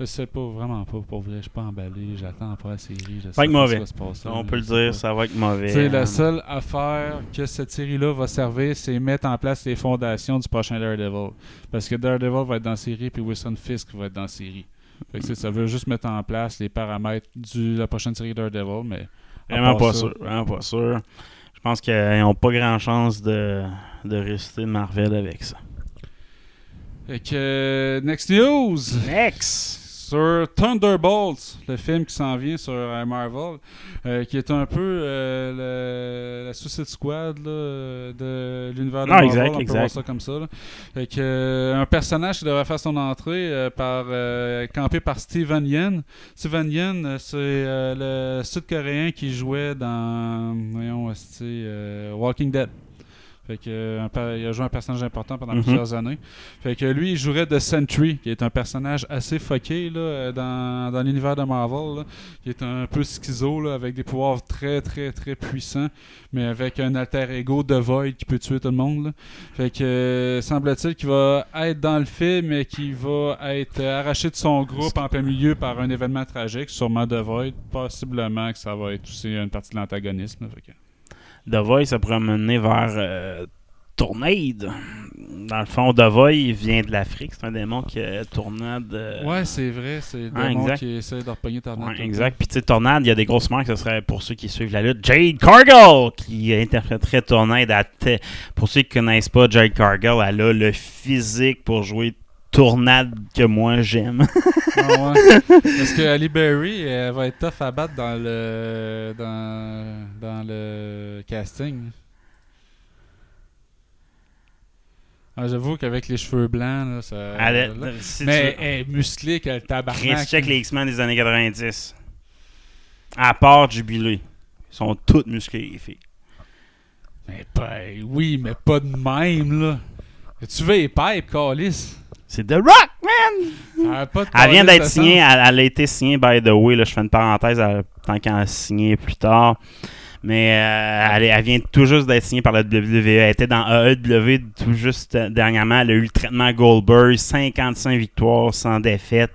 Je sais pas, vraiment pas, pour vrai, je suis pas emballé, j'attends pas la série. Je sais Va être pas mauvais. ce qui va se passer, On peut le dire, pas. ça va être mauvais. C'est la seule affaire que cette série-là va servir, c'est mettre en place les fondations du prochain Daredevil. Parce que Daredevil va être dans la série, puis Wilson Fisk va être dans la série. Fait que, ça veut juste mettre en place les paramètres de la prochaine série Daredevil, mais. Vraiment pas ça, sûr. Vraiment pas sûr. Je pense qu'ils n'ont pas grand chance de, de rester Marvel avec ça. Fait que, euh, next news! Next! Sur Thunderbolts, le film qui s'en vient sur euh, Marvel, euh, qui est un peu euh, le- la Suicide Squad là, de l'univers de Ah, Marvel, exact, on peut exact. voir ça comme ça. là. Fait que, un personnage qui devrait faire son entrée par campé par Steven Yeun. Steven euh, c'est le Sud-Coréen qui jouait dans voyons, Walking Dead. Fait que, un il a joué un personnage important pendant Mhm. plusieurs années. Fait que lui, il jouerait de Sentry, qui est un personnage assez fucké là, euh, dans, dans l'univers de Marvel, là, qui est un peu schizo, là, avec des pouvoirs très, très, très puissants, mais avec un alter ego de Void qui peut tuer tout le monde. là. Fait que, euh, semble-t-il qu'il va être dans le film, mais qu'il va être euh, arraché de son groupe en plein milieu par un événement tragique, sûrement de Void. Possiblement que ça va être aussi une partie de l'antagonisme. là. Fait que- The Voice, ça pourrait mener vers euh, Tournade. Dans le fond, The Voice vient de l'Afrique. C'est un démon qui a Tournade. euh, Ouais, c'est vrai, c'est le Ah, démon exact. qui essaie de repogner Tornade. Ouais, exact. Puis, tu sais, Tornade, il y a des grosses marques. Ce serait pour ceux qui suivent la lutte. Jade Cargill qui interpréterait Tornade. à Pour ceux qui connaissent pas Jade Cargill, elle a le physique pour jouer Tournade que moi j'aime. Ah ouais. Parce que Ali Berry, elle va être tough à battre dans le dans, dans le casting. Ah, J'avoue qu'avec les cheveux blancs, là, ça. Elle est- là- si Mais tu- elle est musclée que le Chris, check les X-Men des années 90. À part Jubilé. Ils sont toutes musclées, les filles. Mais ben, oui, mais pas de même, là. Tu veux les pipes, Calis? C'est The Rock, man! Elle vient d'être signée, elle, elle a été signée, by the way, là, je fais une parenthèse, elle- tant qu'elle a signé plus tard. Mais euh, elle, elle vient tout juste d'être signée par la WWE. Elle était dans AEW tout juste euh, dernièrement. Elle a eu le traitement Goldberg, 55 victoires sans défaite.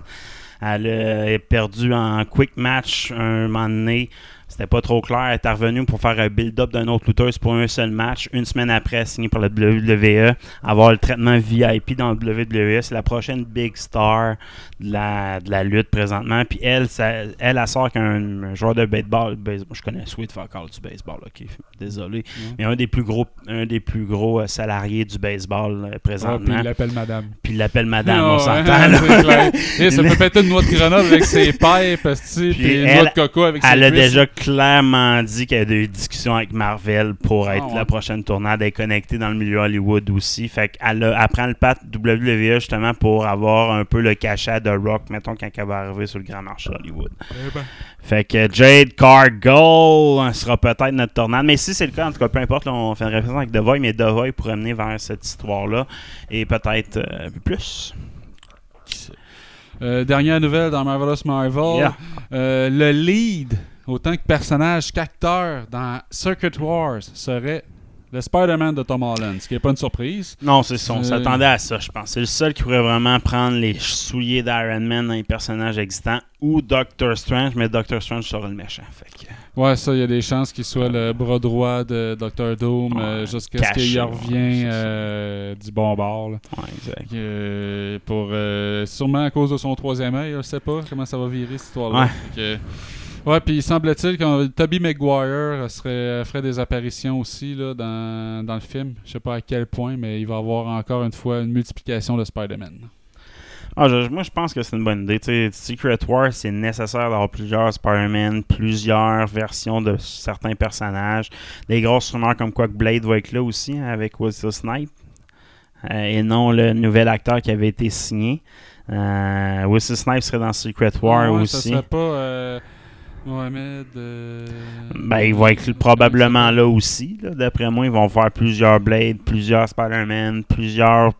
Elle a perdu en quick match un moment donné. C'était pas trop clair. Elle est revenue pour faire un build-up d'un autre lutteuse pour un seul match. Une semaine après, signée par la WWE. Avoir le traitement VIP dans le WWE. C'est la prochaine big star de la, de la lutte présentement. Puis elle, ça- elle, elle sort qu'un un joueur de baseball. baseball- je connais Sweet Fuck All du baseball, ok. Désolé. Mais un des plus gros, un des plus gros euh, salariés du baseball euh, Ah, puis présentement. il l'appelle madame. Puis il l'appelle madame, Ah, on s'entend. ça peut péter une noix de Grenoble avec ses pipes, Puis puis une noix de coco avec ses Elle a déjà clairement dit qu'elle a eu des discussions avec Marvel pour être Ah ouais. la prochaine tournade. Elle est connectée dans le milieu Hollywood aussi. Fait qu'elle a- elle prend le pat WWE justement pour avoir un peu le cachet de Rock, mettons, quand elle va arriver sur le grand marché Hollywood. Eh ben. Fait que Jade Cargill sera peut-être notre tornade. Mais si c'est le cas, en tout cas, peu importe, là, on fait une référence avec Devoy, mais Devoy pourrait mener vers cette histoire-là. Et peut-être euh, plus. Euh, dernière nouvelle dans Marvelous Marvel. Yeah. Euh, le lead, autant que personnage qu'acteur dans Circuit Wars, serait le Spider-Man de Tom Holland, ce qui n'est pas une surprise. Non, c'est ça. On Euh, s'attendait à ça, je pense. C'est le seul qui pourrait vraiment prendre les souliers d'Iron Man dans les personnages existants ou Doctor Strange, mais Doctor Strange sera le méchant. Fait que, Ouais, ça, il y a des chances qu'il soit le bras droit de Doctor Doom euh, jusqu'à ce qu'il ça. euh, du bon bord. là. ouais, exact. Pour, euh, sûrement à cause de son troisième œil, je sais pas comment ça va virer cette histoire-là. Ouais. Ouais, puis il semble-t-il que Toby Maguire serait, ferait des apparitions aussi là, dans, dans le film. Je sais pas à quel point, mais il va y avoir encore une fois une multiplication de Spider-Man. Ah, je- moi, je pense que c'est une bonne idée. Secret War, c'est nécessaire d'avoir plusieurs Spider-Man, plusieurs versions de certains personnages. Des grosses rumeurs comme quoi que Blade va être là aussi hein, avec Wesley Snipe. Euh, et non le nouvel acteur qui avait été signé. Euh, Wesley Snipe serait dans Secret War Ah Ça aussi. serait pas euh, Mohamed. euh, Ben, il va être probablement là aussi. D'après moi, ils vont faire plusieurs Blade, plusieurs Spider-Man, plusieurs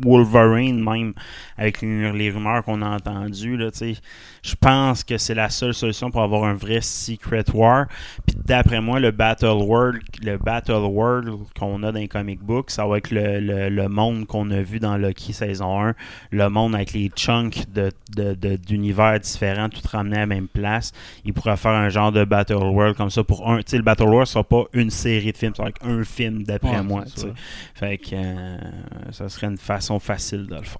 Wolverine même, avec les, rumeurs qu'on a entendues. là. Je pense que c'est la seule solution pour avoir un vrai Secret War. Puis d'après moi, le Battle World, le Battle World qu'on a dans les comic books, ça va être le, le- le monde qu'on a vu dans Loki saison 1. Le monde avec les chunks de, de- de- d'univers différents, tout ramené à la même place. Il pourrait faire un genre de Battle World comme ça pour un. Tu sais, le Battle World sera pas une série de films, ça va être un film d'après Ouais, moi. Fait que euh, ça serait une façon facile de le faire.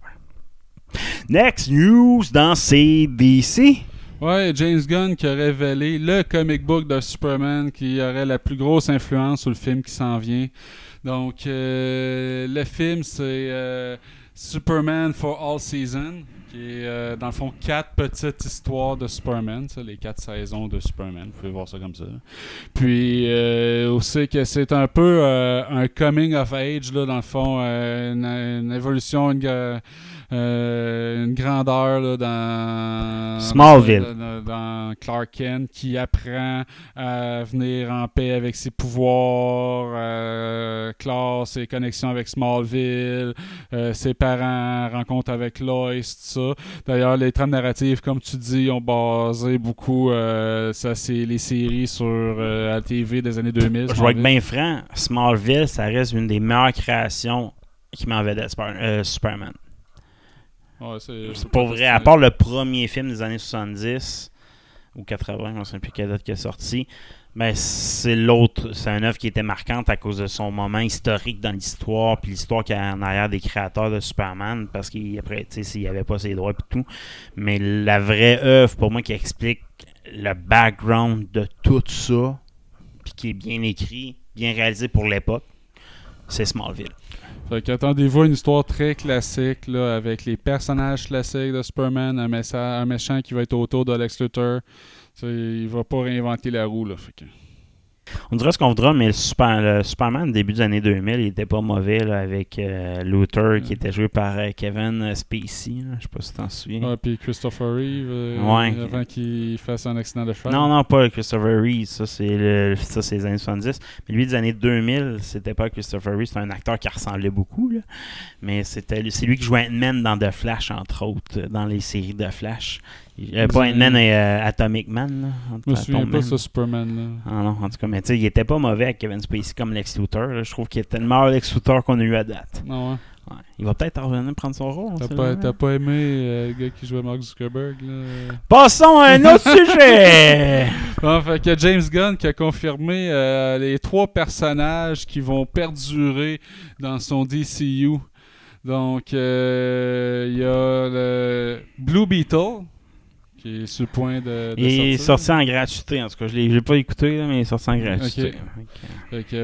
Next news dans CDC. Ouais, James Gunn qui a révélé le comic book de Superman qui aurait la plus grosse influence sur le film qui s'en vient. Donc, euh, le film, c'est euh, Superman for All Season, qui est euh, dans le fond quatre petites histoires de Superman, les quatre saisons de Superman. Vous pouvez voir ça comme ça. Puis, aussi que c'est un peu un coming of age, là, dans le fond, une, une évolution, une, une grandeur là, dans Smallville. dans, dans Clark Kent qui apprend à venir en paix avec ses pouvoirs, euh, clore ses connexions avec Smallville, euh, ses parents rencontrent avec Lois, tout ça. D'ailleurs, les trames narratives, comme tu dis, ont basé beaucoup euh, ça, c'est les séries sur euh, la TV des années 2000. Je vais être bien franc, Smallville, ça reste une des meilleures créations qui m'en vedette Super- euh, Superman. Ouais, c'est- C'est pour vrai, à part le premier film des années 70 ou 80, je ne sais plus quelle date qui est sorti, mais c'est l'autre, c'est une œuvre qui était marquante à cause de son moment historique dans l'histoire, puis l'histoire qu'il y a en arrière des créateurs de Superman, parce qu'après, tu sais, s'il n'y avait pas ses droits et tout. Mais la vraie œuvre, pour moi, qui explique le background de tout ça, puis qui est bien écrit, bien réalisé pour l'époque, c'est Smallville. Fait qu'attendez-vous une histoire très classique là, avec les personnages classiques de Superman, un, méchant qui va être autour de Lex Luthor. Il va pas réinventer la roue. Là, fait que- On dira ce qu'on voudra, mais le, Super- le Superman début des années 2000, il était pas mauvais là, avec euh, Luther qui était joué par euh, Kevin Spacey. là. Je sais pas si tu t'en souviens. Ouais, puis Christopher Reeve, euh, Ouais. avant qu'il fasse un accident de cheval. Non, non, pas Christopher Reeve, ça c'est le, ça c'est les années 70. Mais lui des années 2000, c'était pas Christopher Reeve, c'est un acteur qui ressemblait beaucoup. Là. Mais c'était c'est lui qui jouait Ant-Man dans The Flash, entre autres, dans les séries de Flash. Euh, pas C'est- Ant-Man et euh, Atomic Man. Là, Je me souviens pas ça, Superman. Là. Ah non, en tout cas, mais tu sais, il était pas mauvais avec Kevin Spacey comme Lex Luthor. là. Je trouve qu'il était le meilleur Lex Luthor qu'on a eu à date. Ouais. Ouais. Il va peut-être revenir prendre son rôle. T'as pas, t'as pas aimé euh, le gars qui jouait Mark Zuckerberg, là? Passons à un autre sujet! Bon, fait que James Gunn qui a confirmé euh, les trois personnages qui vont perdurer dans son DCU. Donc, euh, il y a le Blue Beetle qui est sur le point de, de Il est sortir. sorti en gratuité, en tout cas. Je l'ai j'ai pas écouté, là, mais il est sorti en gratuité.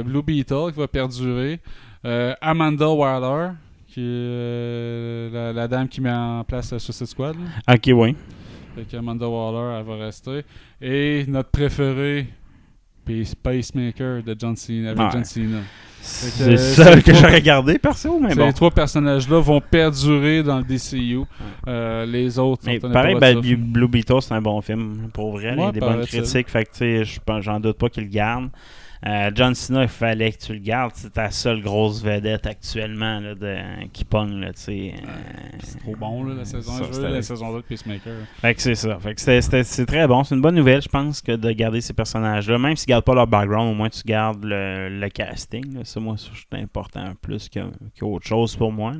Blue Beetle qui va perdurer. Euh, Amanda Waller qui est euh, la, la dame qui met en place la Suicide Squad. là. Ok, oui. Fait Amanda Waller, elle va rester. Et notre préféré, Pace- Pacemaker de John Cena, avec Ouais. John Cena. C'est que, ça ces que j'ai regardé, perso, mais Ces bon. trois personnages-là vont perdurer dans le DCU. Euh, les autres Mais sont pareil, ben. Blue Beetle, c'est un bon film. Pour vrai, il y a des bonnes critiques. Fait que, j'en doute pas qu'il le garde. Euh, John Cena, il fallait que tu le gardes. C'est ta seule grosse vedette actuellement là, de, qui pogne. Là. Euh, C'est trop bon, là, la saison ça, 1. c'était- la saison 2 de Peacemaker. Fait que c'est ça. Fait que c'est très bon. C'est une bonne nouvelle, je pense, que de garder ces personnages-là. Même s'ils gardent pas leur background, au moins tu gardes le, le casting. Ça, moi, c'est important plus qu'autre chose pour moi.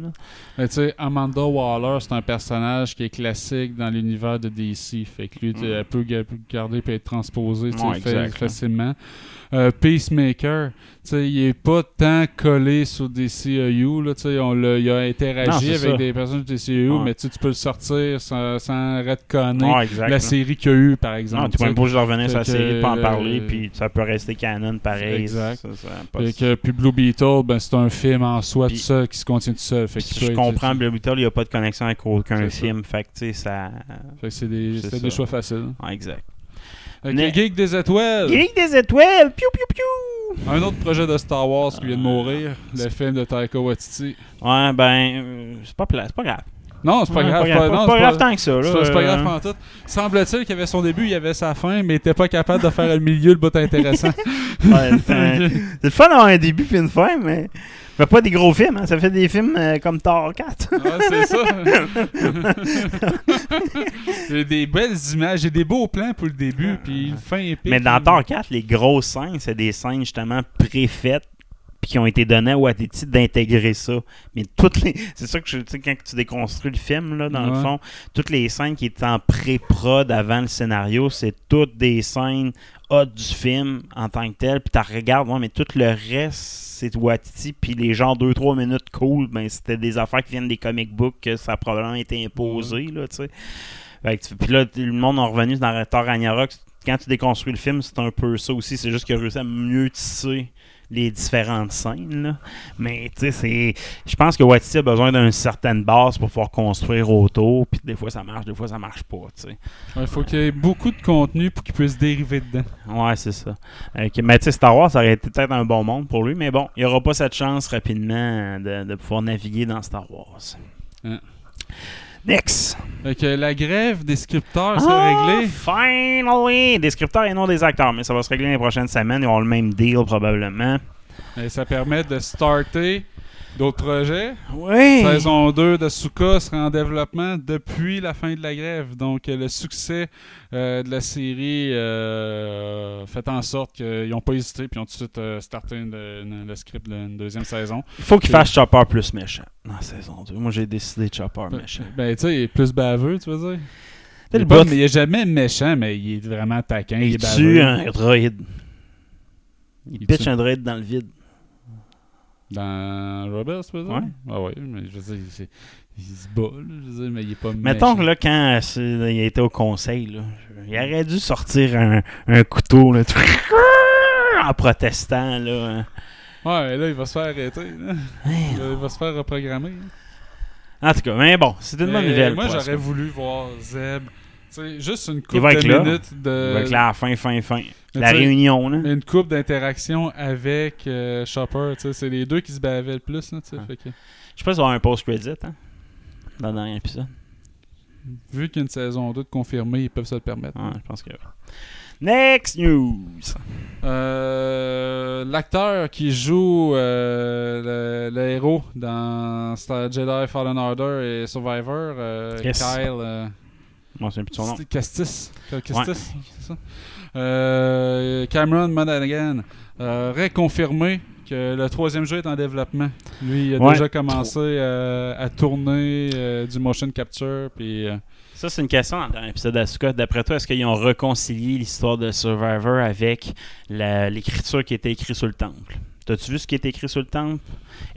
tu sais, Amanda Waller, c'est un personnage qui est classique dans l'univers de DC. Fait que lui, tu- elle peut ga- peut garder et être transposée Ouais, fa- exact, facilement. Euh, Peacemaker, il est pas tant collé sur DCEU. Là, tu sais, on l'a- il a interagi avec ça. des personnes de DCEU, Ouais. mais tu peux le sortir sans, sans retconner Ouais, la là. série qu'il y a eu, par exemple. Non, tu peux même pas juste revenir sur la série, pas en euh, parler, puis ça peut rester canon pareil. Exact. Ça, ça, pas- que, puis Blue Beetle, ben, c'est un film en soi Puis- tout seul qui se contient tout seul. Fait qu'il je comprends, Blue Beetle, il n'y a pas de connexion avec aucun film. Fait que, ça. Fait que c'est des, des choix faciles. Exact. Ok, Mais- Geek des étoiles. Geek des étoiles! Piou, piou, piou! Un autre projet de Star Wars qui vient de mourir, le film de Taika Waititi. Ouais, ben, euh, c'est pas, pla- c'est pas grave. Non, c'est pas Ouais, grave. Pas, grave, non, pas c'est grave tant que ça. Là, c'est pas- c'est pas grave euh, pantoute. Semble-t-il qu'il avait son début, il avait sa fin, mais il était pas capable de faire le milieu, le bout intéressant. Ouais, c'est c'est le fun d'avoir un début puis une fin, mais. Ça fait pas des gros films, hein. ça fait des films euh, comme Thor 4. Ouais, c'est ça. J'ai des belles images, j'ai des beaux plans pour le début, puis une fin épique. mais dans Thor 4, les grosses scènes, c'est des scènes justement préfaites puis qui ont été données à Waititi d'intégrer ça. Mais toutes les. C'est ça que je quand tu déconstruis le film, là, dans le fond, toutes les scènes qui étaient en pré-prod avant le scénario, c'est toutes des scènes hot du film en tant que tel. Puis tu regardes, ouais, mais tout le reste, c'est Waititi. Puis les gens 2-3 minutes cool, ben c'était des affaires qui viennent des comic books que ça a probablement été imposé, là, tu sais. Puis là, le monde est revenu dans Thor Ragnarok. Quand tu déconstruis le film, c'est un peu ça aussi. C'est juste qu'il a réussi à mieux tisser les différentes scènes. là. Mais tu sais, c'est. Je pense que Waititi a besoin d'une certaine base pour pouvoir construire autour. Puis des fois ça marche, des fois ça marche pas. Il faut qu'il y ait beaucoup de contenu pour qu'il puisse dériver dedans. Ouais, c'est ça. Que- mais tu sais, Star Wars, ça aurait été peut-être un bon monde pour lui. Mais bon, il aura pas cette chance rapidement de, de pouvoir naviguer dans Star Wars. Hein. Next! Fait que la grève des scripteurs s'est Ah, réglée. Finally! Des scripteurs et non des acteurs. Mais ça va se régler les prochaines semaines. Ils auront le même deal probablement. Ça permet de starter d'autres projets? Oui! Saison 2 de Suka sera en développement depuis la fin de la grève. Donc, euh, le succès euh, de la série euh, fait en sorte qu'ils n'ont pas hésité puis ils ont tout de suite euh, starté une- une- le script d'une deuxième saison. Il faut qu'il C'est- fasse Chopper plus méchant dans saison 2. Moi, j'ai décidé Chopper Ben, méchant. ben, tu sais, il est plus baveux, tu veux dire? Il le est, pas- mais il est jamais méchant, mais il est vraiment taquin. Il, Il est tue baveux. un droïde. Il, Il pitch tue- un droïde dans le vide. Dans Rebels, dire? Ouais. Ah ouais, mais je veux dire, il, se bat, là, je veux dire, mais il est pas Mettons que là, quand euh, c'est- il était au conseil, là, il aurait dû sortir un, un couteau là, en protestant. Là. Ouais, là, il va se faire arrêter. là. Il va- il va se faire reprogrammer. En tout cas, mais bon, c'est une bonne nouvelle. Moi, j'aurais voulu voir Zeb, C'est juste une être de là. minutes Il de. va être là à la fin, fin, fin. Mais La réunion, là. Une coupe d'interaction avec euh, sais, c'est les deux qui se bavaient le plus, là, Ah. fait que, Je pas s'il va y avoir un post-credit, hein, dans le dernier épisode. vu qu'il y a une saison 2 de confirmée, ils peuvent se le permettre. Je pense que. Next news! Euh, L'acteur qui joue euh, le, le héros dans Jedi Fallen Order et Survivor, euh, Yes. Kyle Moi, c'est plus son nom. C'est ça? Euh, Cameron Monaghan euh, aurait confirmé que le troisième jeu est en développement. Lui, il a Ouais. déjà commencé euh, à tourner euh, du motion capture, puis euh, Ça, c'est une question dans le dernier épisode d'Asuka. D'après toi, est-ce qu'ils ont réconcilié l'histoire de Survivor avec l'écriture qui était écrite sur le temple? T'as-tu vu ce qui était écrit sur le temple?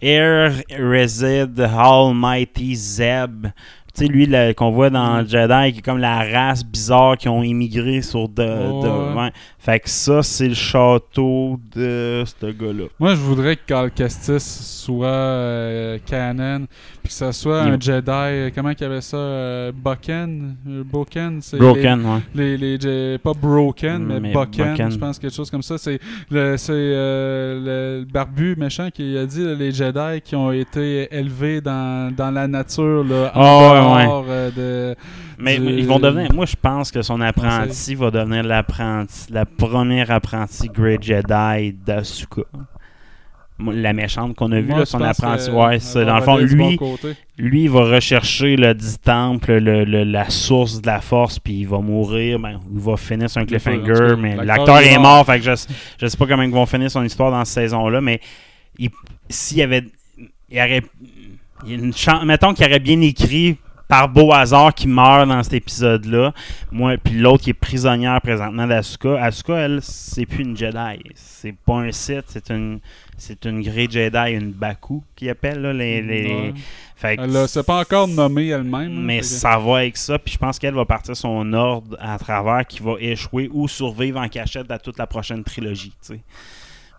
Air Reside Almighty Zeb. Tu sais, lui qu'on voit dans Mm. Jedi, qui est comme la race bizarre qui ont immigré sur de. Oh, de- ouais. ouais. Fait que ça, c'est le château de ce gars-là. Moi, je voudrais que Cal Kestis soit euh, canon, puis que ça soit un Jedi. euh, Comment qu'il avait ça euh, Boken? Euh, Boken c'est Broken, ouais. Les, les, les- Je- pas Broken, mais, Mais Boken, Boken. Je pense quelque chose comme ça. C'est le, euh, le barbu méchant qui a dit là, les Jedi qui ont été élevés dans, dans la nature, là, en Ouais, euh, de. Mais du- mais ils vont devenir. Moi, je pense que son apprenti va devenir l'apprenti, la première apprentie Great Jedi d'Asuka. La méchante qu'on a vue, Moi, là, je son apprenti. Ouais, c'est dans le fond, bon lui, lui, il va rechercher le dit temple, le- le- la source de la force, puis il va mourir. Ben, il va finir sur un cliffhanger, mais l'acteur est mort. fait que je, je sais pas comment ils vont finir son histoire dans cette saison-là, mais il- s'il y avait. Il aurait. il y a une chance, mettons qu'il aurait bien écrit par beau hasard qui meurt dans cet épisode-là. Moi, puis l'autre qui est prisonnière présentement d'Asuka. Asuka, elle, c'est plus une Jedi. C'est pas un Sith, c'est une. C'est une Grey Jedi, une Baku qui appelle là, les. les- Ouais. Fait que Elle s'est pas encore nommée elle-même. hein, mais ça va avec ça, puis je pense qu'elle va partir son ordre à travers qui va échouer ou survivre en cachette à toute la prochaine trilogie.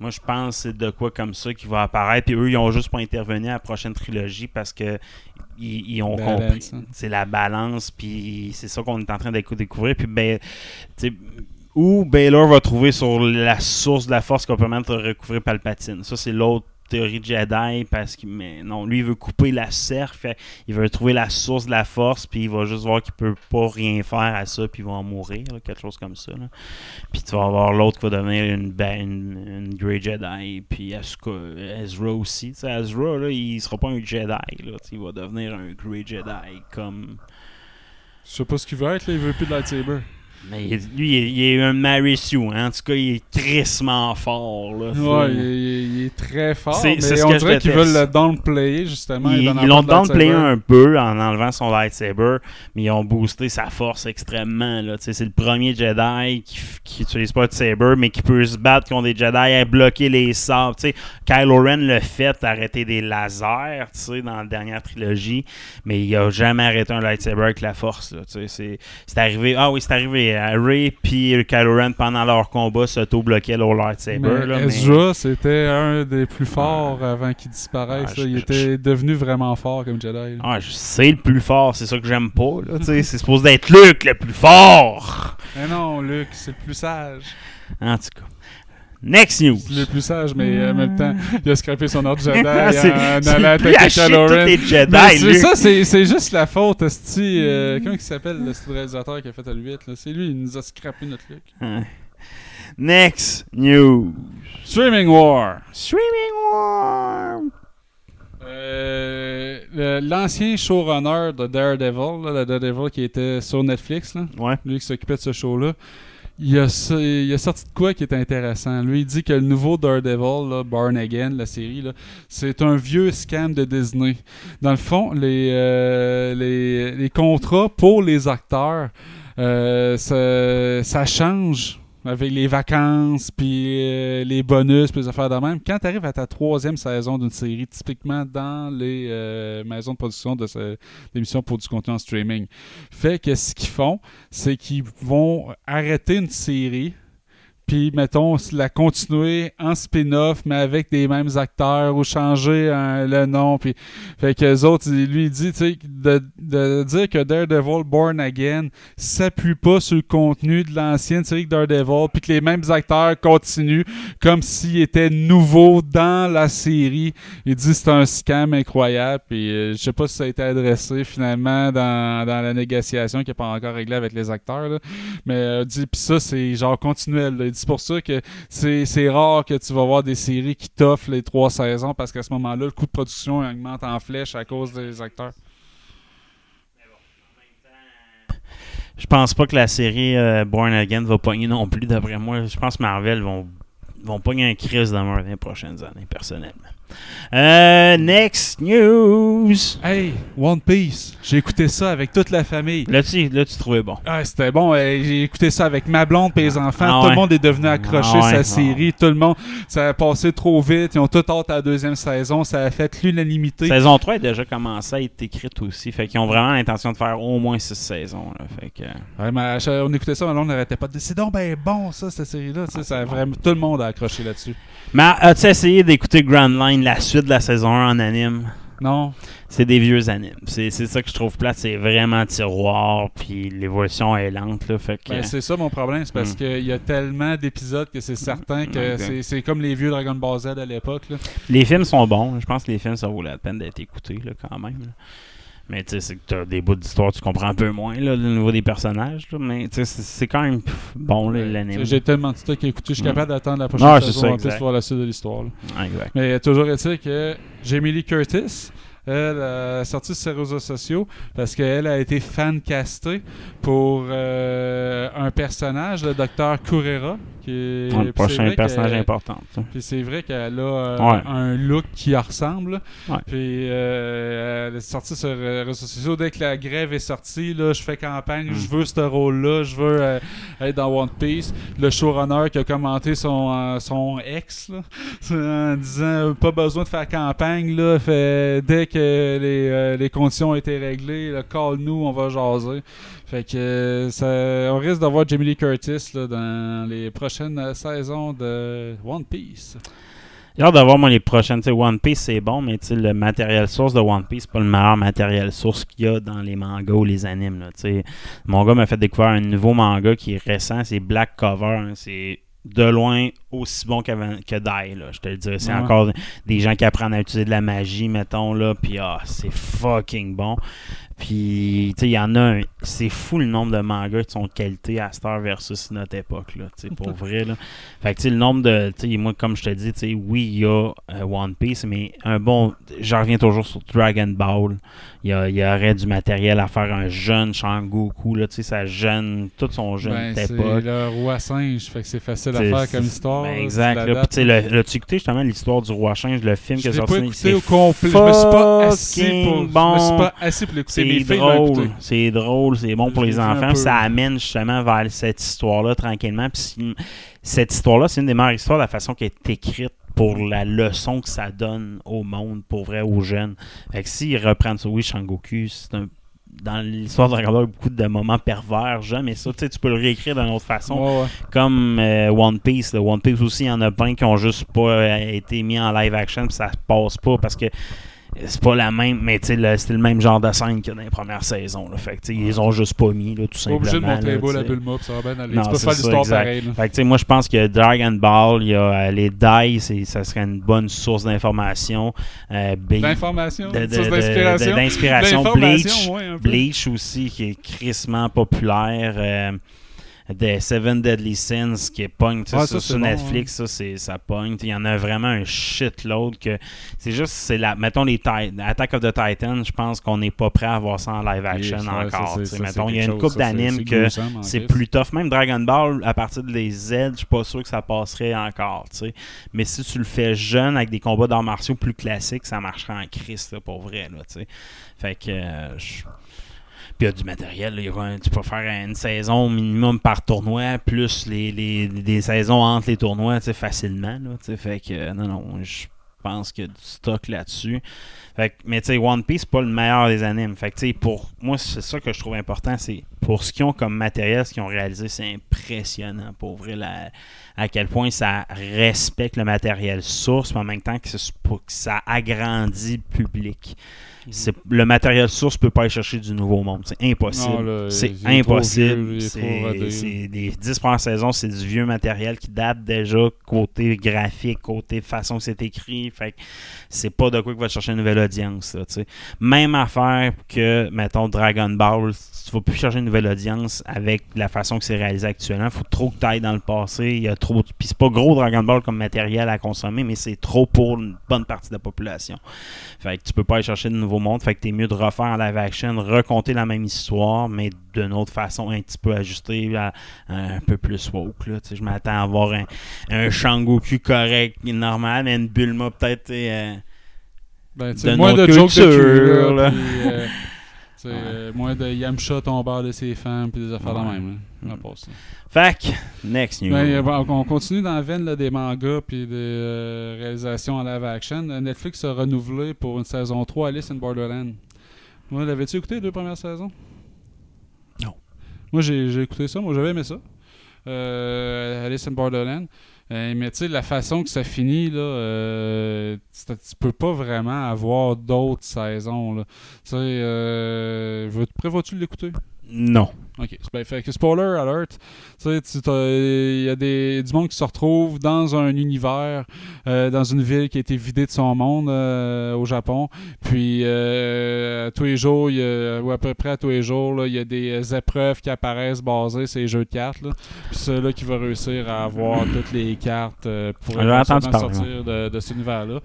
Moi, je pense que c'est de quoi comme ça qui va apparaître. Puis eux, ils ont juste pas intervenu à la prochaine trilogie parce que ils, ils ont Balance, compris. hein. C'est la balance, puis c'est ça qu'on est en train de découvrir. Puis ben, où Baylor va trouver sur la source de la force qui va permettre de recouvrir Palpatine. Ça, c'est l'autre théorie Jedi parce que mais non lui il veut couper la fait, il veut trouver la source de la force puis il va juste voir qu'il peut pas rien faire à ça puis il va en mourir quelque chose comme ça puis tu vas avoir l'autre qui va devenir une, une, une Grey Jedi puis Asuka Ezra aussi Ezra là il sera pas un Jedi là, il va devenir un Grey Jedi comme Je sais pas ce qu'il veut être, là, il veut plus de lightsaber. Mais lui il est, il est un Mary Sue hein. en tout cas il est crissement fort là. Ouais, il, est- il est très fort, C'est- mais c'est ce on que je dirait qu'ils veulent le downplayer, justement. Ils l'ont downplayé un peu en enlevant son lightsaber, mais ils ont boosté sa force extrêmement. Là. Tu sais, C'est le premier Jedi qui, qui utilise pas de saber, mais qui peut se battre contre des Jedi à bloquer les sabres. Tu sais, Kylo Ren le fait arrêter des lasers tu sais, dans la dernière trilogie, mais il a jamais arrêté un lightsaber avec la force. là. Tu sais, C'est c'est arrivé. Ah oui, c'est arrivé. À Ray puis Kylo Ren pendant leur combat s'auto-bloquaient leur lightsaber. Mais là, mais- c'était un des plus forts avant qu'il disparaisse. Ah, il je- était devenu vraiment fort comme Jedi. là. Ah, je- c'est le plus fort, c'est ça que j'aime pas. c'est supposé être Luke le plus fort. Mais non, Luke, c'est le plus sage. En tout cas. Next news. C'est le plus sage, mais euh, en même temps, il a scrappé son ordre Jedi en allant attaquer à chier de Kylo tous Ren. les Jedi, Mais c'est ça, c'est juste la faute, esti, euh, comment il s'appelle, le style réalisateur qui a fait le 8, là? C'est lui, il nous a scrappé notre. Hein. Next news. Streaming War. Streaming War. Euh, L'ancien showrunner de Daredevil, là, le Daredevil qui était sur Netflix, là, Ouais. lui qui s'occupait de ce show-là, il a, so- il a sorti de quoi qui est intéressant? Lui, il dit que le nouveau Daredevil, Born Again, la série, c'est un vieux scam de Disney. Dans le fond, les, euh, contrats pour les acteurs, euh, ça change avec les vacances, puis euh, les bonus, puis les affaires de même. Quand tu arrives à ta troisième saison d'une série, typiquement dans les euh, maisons de production de d'émissions pour du contenu en streaming, fait que ce qu'ils font, c'est qu'ils vont arrêter une série, puis mettons la continuer en spin-off, mais avec des mêmes acteurs ou changer hein, le nom. Puis, fait que les autres, lui dit, tu sais, de, de, dire que Daredevil Born Again s'appuie pas sur le contenu de l'ancienne série Daredevil, puis que les mêmes acteurs continuent comme s'ils étaient nouveaux dans la série. Il dit c'est un scam incroyable, puis euh, je sais pas si ça a été adressé finalement dans, dans la négociation qui n'est pas encore réglée avec les acteurs, là. mais euh, dit puis ça c'est genre continuel. Là. C'est pour ça que c'est rare que tu vas voir des séries qui t'offrent les trois saisons parce qu'à ce moment-là, le coût de production augmente en flèche à cause des acteurs. Je pense pas que la série euh, Born Again va pogner non plus, d'après moi. Je pense que Marvel vont, vont pogner un crise dans les prochaines années, personnellement. Euh, next news. Hey, One Piece. J'ai écouté ça avec toute la famille. Là, tu, là, tu trouvais bon. Ah, c'était bon. J'ai écouté ça avec ma blonde et les ah, enfants. Ah tout le monde est devenu accroché à sa série. Tout le monde, ça a passé trop vite. Ils ont tout hâte à la deuxième saison. Ça a fait l'unanimité. Saison 3 a déjà commencé à être écrite aussi. Fait qu'ils ont vraiment l'intention de faire au moins six saisons. Fait que... on écoutait ça, mais on n'arrêtait pas de dire c'est donc ben bon, ça, cette série-là. Ça vraiment, tout le monde a accroché là-dessus. Mais as-tu essayé d'écouter Grand Line, la suite de la saison 1 en anime? Non. C'est des vieux animes. C'est ça que je trouve plate. C'est vraiment tiroir, puis l'évolution est lente. Là, fait ben, c'est ça mon problème. C'est parce hmm. qu'il y a tellement d'épisodes que c'est certain que c'est comme les vieux Dragon Ball Z à l'époque. Les films sont bons. Je pense que les films, ça vaut la peine d'être écoutés là, quand même. Mais tu sais, c'est que tu as des bouts d'histoire, tu comprends un peu moins là, au niveau des personnages. Là, mais tu sais, c'est quand même bon l'anime. J'ai tellement de trucs à écouter, je suis capable d'attendre la prochaine saison en plus pour voir la suite de l'histoire. Exact. Mais toujours est-il que Jamie Lee Curtis, elle a sorti sur ses réseaux sociaux parce qu'elle a été fan-castée pour euh, un personnage, le docteur Curera. Qui est, le prochain personnage important. Puis c'est vrai qu'elle a euh, un look qui ressemble. Puis euh, elle est sortie sur les réseaux sociaux. Dès que la grève est sortie, là, je fais campagne, je mm. veux ce rôle-là, je veux être dans One Piece. Le showrunner qui a commenté son, son ex en disant pas besoin de faire campagne, là, fait, dès que euh, les, conditions ont été réglées, call nous, on va jaser. Fait que ça, on risque d'avoir Jamie Lee Curtis dans les prochaines saisons de One Piece. J'ai hâte d'avoir moi les prochaines. One Piece c'est bon, mais le matériel source de One Piece, c'est pas le meilleur matériel source qu'il y a dans les mangas ou les animes. mon gars m'a fait découvrir un nouveau manga qui est récent, c'est Black Cover. Hein, c'est de loin aussi bon que, que Die, là, je te le dirais. C'est encore des gens qui apprennent à utiliser de la magie, mettons, là, puis ah, c'est fucking bon. Puis, tu sais, il y en a un. C'est fou le nombre de mangas qui sont de qualité à Star versus notre époque, là, tu sais, pour vrai, là. Fait que, tu sais, le nombre de. Tu sais, moi, comme je te dis, tu sais, oui, il y a euh, One Piece, mais un bon. J'en reviens toujours sur Dragon Ball. Il y, y, aurait du matériel à faire un jeune Shangoku, là, tu sais, sa jeune. Toute son jeune ben, époque. C'est le roi singe, fait que c'est facile à faire comme histoire. Ben, exact, là. Puis, tu sais, l'as-tu écouté justement l'histoire du roi singe, le film qui est sorti pas écouté au complet. Je me suis pas assez pour. Bon. Je me suis pas assez pour l'écouter c'est drôle, c'est drôle, c'est bon pour les enfants. Ça amène justement vers cette histoire-là tranquillement. Puis cette histoire-là, c'est une des meilleures histoires de la façon qu'elle est écrite pour la leçon que ça donne au monde, pour vrai, aux jeunes. Fait que s'ils reprennent ça, oui, Shangoku, c'est un dans l'histoire de Dragon Ball, beaucoup de moments pervers, mais ça, tu peux le réécrire d'une autre façon. Comme euh, One Piece. One Piece aussi, il y en a plein qui ont juste pas euh, été mis en live action, puis ça passe pas parce que c'est pas la même, mais c'était le même genre de scène que dans les premières saisons. Là. Fait que, ils ont juste pas mis, là, tout simplement. obligé de montrer les boules à Bulma, ça va bien aller. Non, tu peux faire l'histoire pareille. Fait que, moi, je pense que Dragon Ball, il y a les DICE, ça serait une bonne source d'information. Euh, d'information? d'inspiration? D'inspiration. Bleach, Bleach aussi, qui est crissement populaire. Euh, des Seven Deadly Sins qui est pogne sur Netflix, ça, c'est, ça pogne. Il y en a vraiment un shitload que c'est juste, c'est la, mettons les Attack of the Titan, je pense qu'on n'est pas prêt à voir ça en live action encore. mettons, il y a une coupe d'animes que c'est plus tough. Même Dragon Ball, à partir des Z, je suis pas sûr que ça passerait encore. Mais si tu le fais jeune avec des combats d'arts martiaux plus classiques, ça marcherait en Christ pour vrai. Là, fait que euh, puis il y a du matériel. tu peux faire une saison minimum par tournoi, plus les, les, saisons entre les tournois facilement. Fait que, non, non, pense qu'il y a du stock là-dessus. Mais tu sais, One Piece, c'est pas le meilleur des animes. Fait que pour moi, c'est ça que je trouve important. C'est pour ce qu'ils ont comme matériel, ce qu'ils ont réalisé, c'est impressionnant pour vrai la- à quel point ça respecte le matériel source, mais en même temps que, que ça agrandit le public. C'est- Le matériel source peut pas aller chercher du nouveau monde. C'est impossible. C'est impossible. C'est des 10 premières saisons, c'est du vieux matériel qui date déjà côté graphique, côté façon que c'est écrit. Fait que c'est pas de quoi que va chercher une nouvelle audience. là. Même affaire que, mettons, Dragon Ball, tu vas plus chercher une nouvelle audience avec la façon que c'est réalisé actuellement. faut trop que tu ailles dans le passé. Il y a trop. Puis c'est pas gros Dragon Ball comme matériel à consommer, mais c'est trop pour une bonne partie de la population. Fait que tu peux pas aller chercher de nouveaux mondes. Fait que t'es mieux de refaire en live action, raconter la même histoire, mais d'une autre façon, un petit peu ajustée, à- un peu plus woke. Là. Je m'attends à avoir un, un Shangoku correct, normal, mais une Bulma peut-être. euh, Ben, de moins de jokes de cultures, cul, là, là. puis, euh, tu sais, euh, moins de Yamcha tombeur de ses femmes, puis des affaires de Ouais. même. là. Mm. On passe ça. Que, next news. Ben, euh, on continue dans la veine là, des mangas puis des euh, réalisations en live action. Netflix a renouvelé pour une saison 3 Alice in Borderland. Moi, l'avais-tu écouté les deux premières saisons? Non. Moi, j'ai j'ai écouté ça. Moi, j'avais aimé ça. Euh, Alice in Borderland. Euh, mais tu sais, la façon que ça finit, là, euh, tu peux pas vraiment avoir d'autres saisons. là. Tu sais, euh, prévois-tu l'écouter? non. Ok, bien fait. Que spoiler alert, tu sais, il y a des, du monde qui se retrouve dans un univers, euh, dans une ville qui a été vidée de son monde euh, au Japon. Puis, euh, tous les jours, y a- ou à peu près à tous les jours, là, il y a des euh, épreuves qui apparaissent basées sur les jeux de cartes. Là. Puis, c'est là qui va réussir à avoir toutes les cartes euh, pour sortir de, de cet univers-là.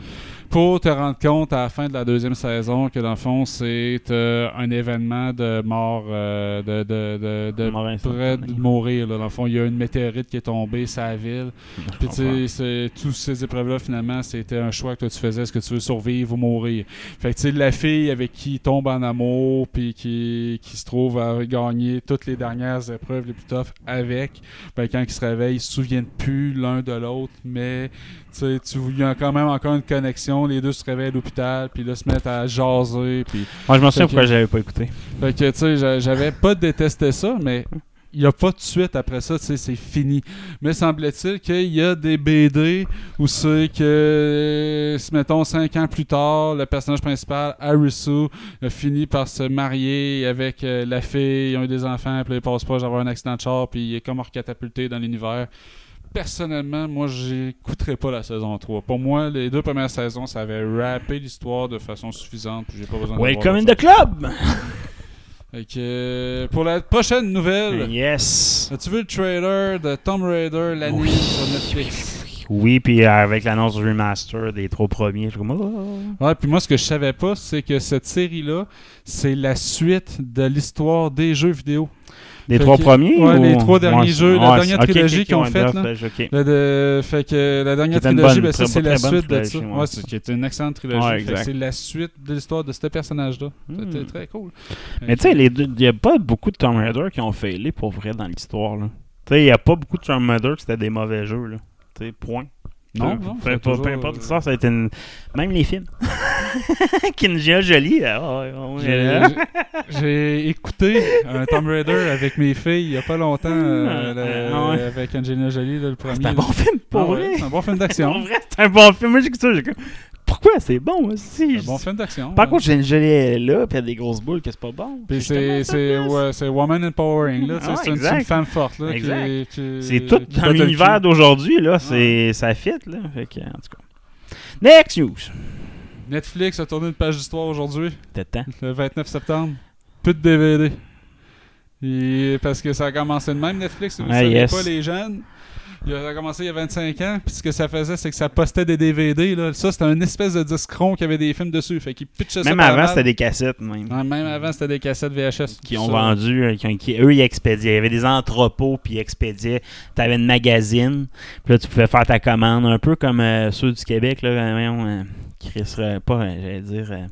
Pour te rendre compte à la fin de la deuxième saison que, dans le fond, c'est euh, un événement de mort euh, de, de, de, près de mourir. Là. Dans le fond, il y a une météorite qui est tombée la ville. Puis tu sais, toutes ces épreuves-là, finalement, c'était un choix que tu faisais. Est-ce que tu veux survivre ou mourir? Fait que tu sais, la fille avec qui il tombe en amour, puis qui, qui se trouve à gagner toutes les dernières épreuves les plus tough avec, ben, quand ils se réveillent, ils se souviennent plus l'un de l'autre, mais tu il y a quand même encore une connexion. Les deux se réveillent à l'hôpital, puis là, se mettent à jaser, puis Moi, je me souviens Fait que- pourquoi j'avais pas écouté. fait que, tu sais, j'a- j'avais pas détesté ça, mais il n'y a pas de suite après ça, tu sais, c'est fini. Mais semble-t-il qu'il y a des BD où c'est que, si mettons, cinq ans plus tard, le personnage principal, Arisu, a fini par se marier avec euh, la fille, ils ont eu des enfants, puis là, il passe pas d'avoir un accident de char, puis il est comme recatapulté dans l'univers. Personnellement, moi, j'écouterai pas la saison 3. Pour moi, les deux premières saisons, ça avait rappé l'histoire de façon suffisante, puis j'ai pas besoin Welcome in the club! euh, pour la prochaine nouvelle, Yes! as-tu vu le trailer de Tomb Raider l'année Oui. sur Netflix? Oui, puis avec l'annonce du remaster des trois premiers, je comme. oh. Ouais, puis moi ce que je savais pas, c'est que cette série-là, c'est la suite de l'histoire des jeux vidéo. Les Fait trois que- premiers ouais, ou- les trois derniers jeux, la dernière trilogie qu'ils ont faite. Le de- fait que la dernière trilogie, bonne- ben, ça c'est la suite de ça. ouais. C'est qui est une excellente trilogie. C'est la suite de l'histoire de ce personnage-là. Hmm. C'était très cool. Mais tu sais, il n'y a pas beaucoup de Tomb Raider qui ont failé pour vrai dans l'histoire. Tu sais, il n'y a pas beaucoup de Tomb Raider qui c'était des mauvais jeux. Là. Tu sais, point. Non, Peu- non, peu, c'est importe- toujours, peu importe euh, l'histoire, ça a été une... Même les films. Kinja Jolie. ah, ouais, ouais, J'ai- là. j'ai- J'ai écouté un Tomb Raider avec mes filles il y a pas longtemps euh, le- Ah, ouais. avec Angelina Jolie, le premier. C'est un bon film, pour Ah ouais, c'est un bon film Pour d'action. vrai, c'est un bon film. Moi, j'ai écouté ça, j'ai. Pourquoi? C'est bon aussi? un bon film d'action. Par ouais. contre, j'ai une jolie là, puis il y a des grosses boules que c'est pas bon. Puis c'est c'est ouais, woman empowering là, Ah, c'est une, femme forte là, qui- Exact. qui- C'est tout qui dans l'univers d'aujourd'hui, là. C'est, ça fit, là. Fait que, en tout cas. Next news. Netflix a tourné une page d'histoire aujourd'hui, le 29 septembre. Plus de DVD. Et parce que ça a commencé de même Netflix, vous Ah, savez yes. pas les jeunes. Il a commencé il y a 25 ans, puis ce que ça faisait, c'est que ça postait des DVD. Là. Ça, c'était une espèce de disque rond qui avait des films dessus. Fait qu'il pitchait ça Même avant, c'était des cassettes, même. Ouais, même avant, c'était des cassettes VHS. Qui ont Ça. vendu, euh, qui, qui- eux, ils expédiaient. Il y avait des entrepôts, puis ils expédiaient. T'avais une magazine, puis là, tu pouvais faire ta commande, un peu comme euh, ceux du Québec, là. euh, voyons, euh, Chris, euh, pas, j'allais dire, euh,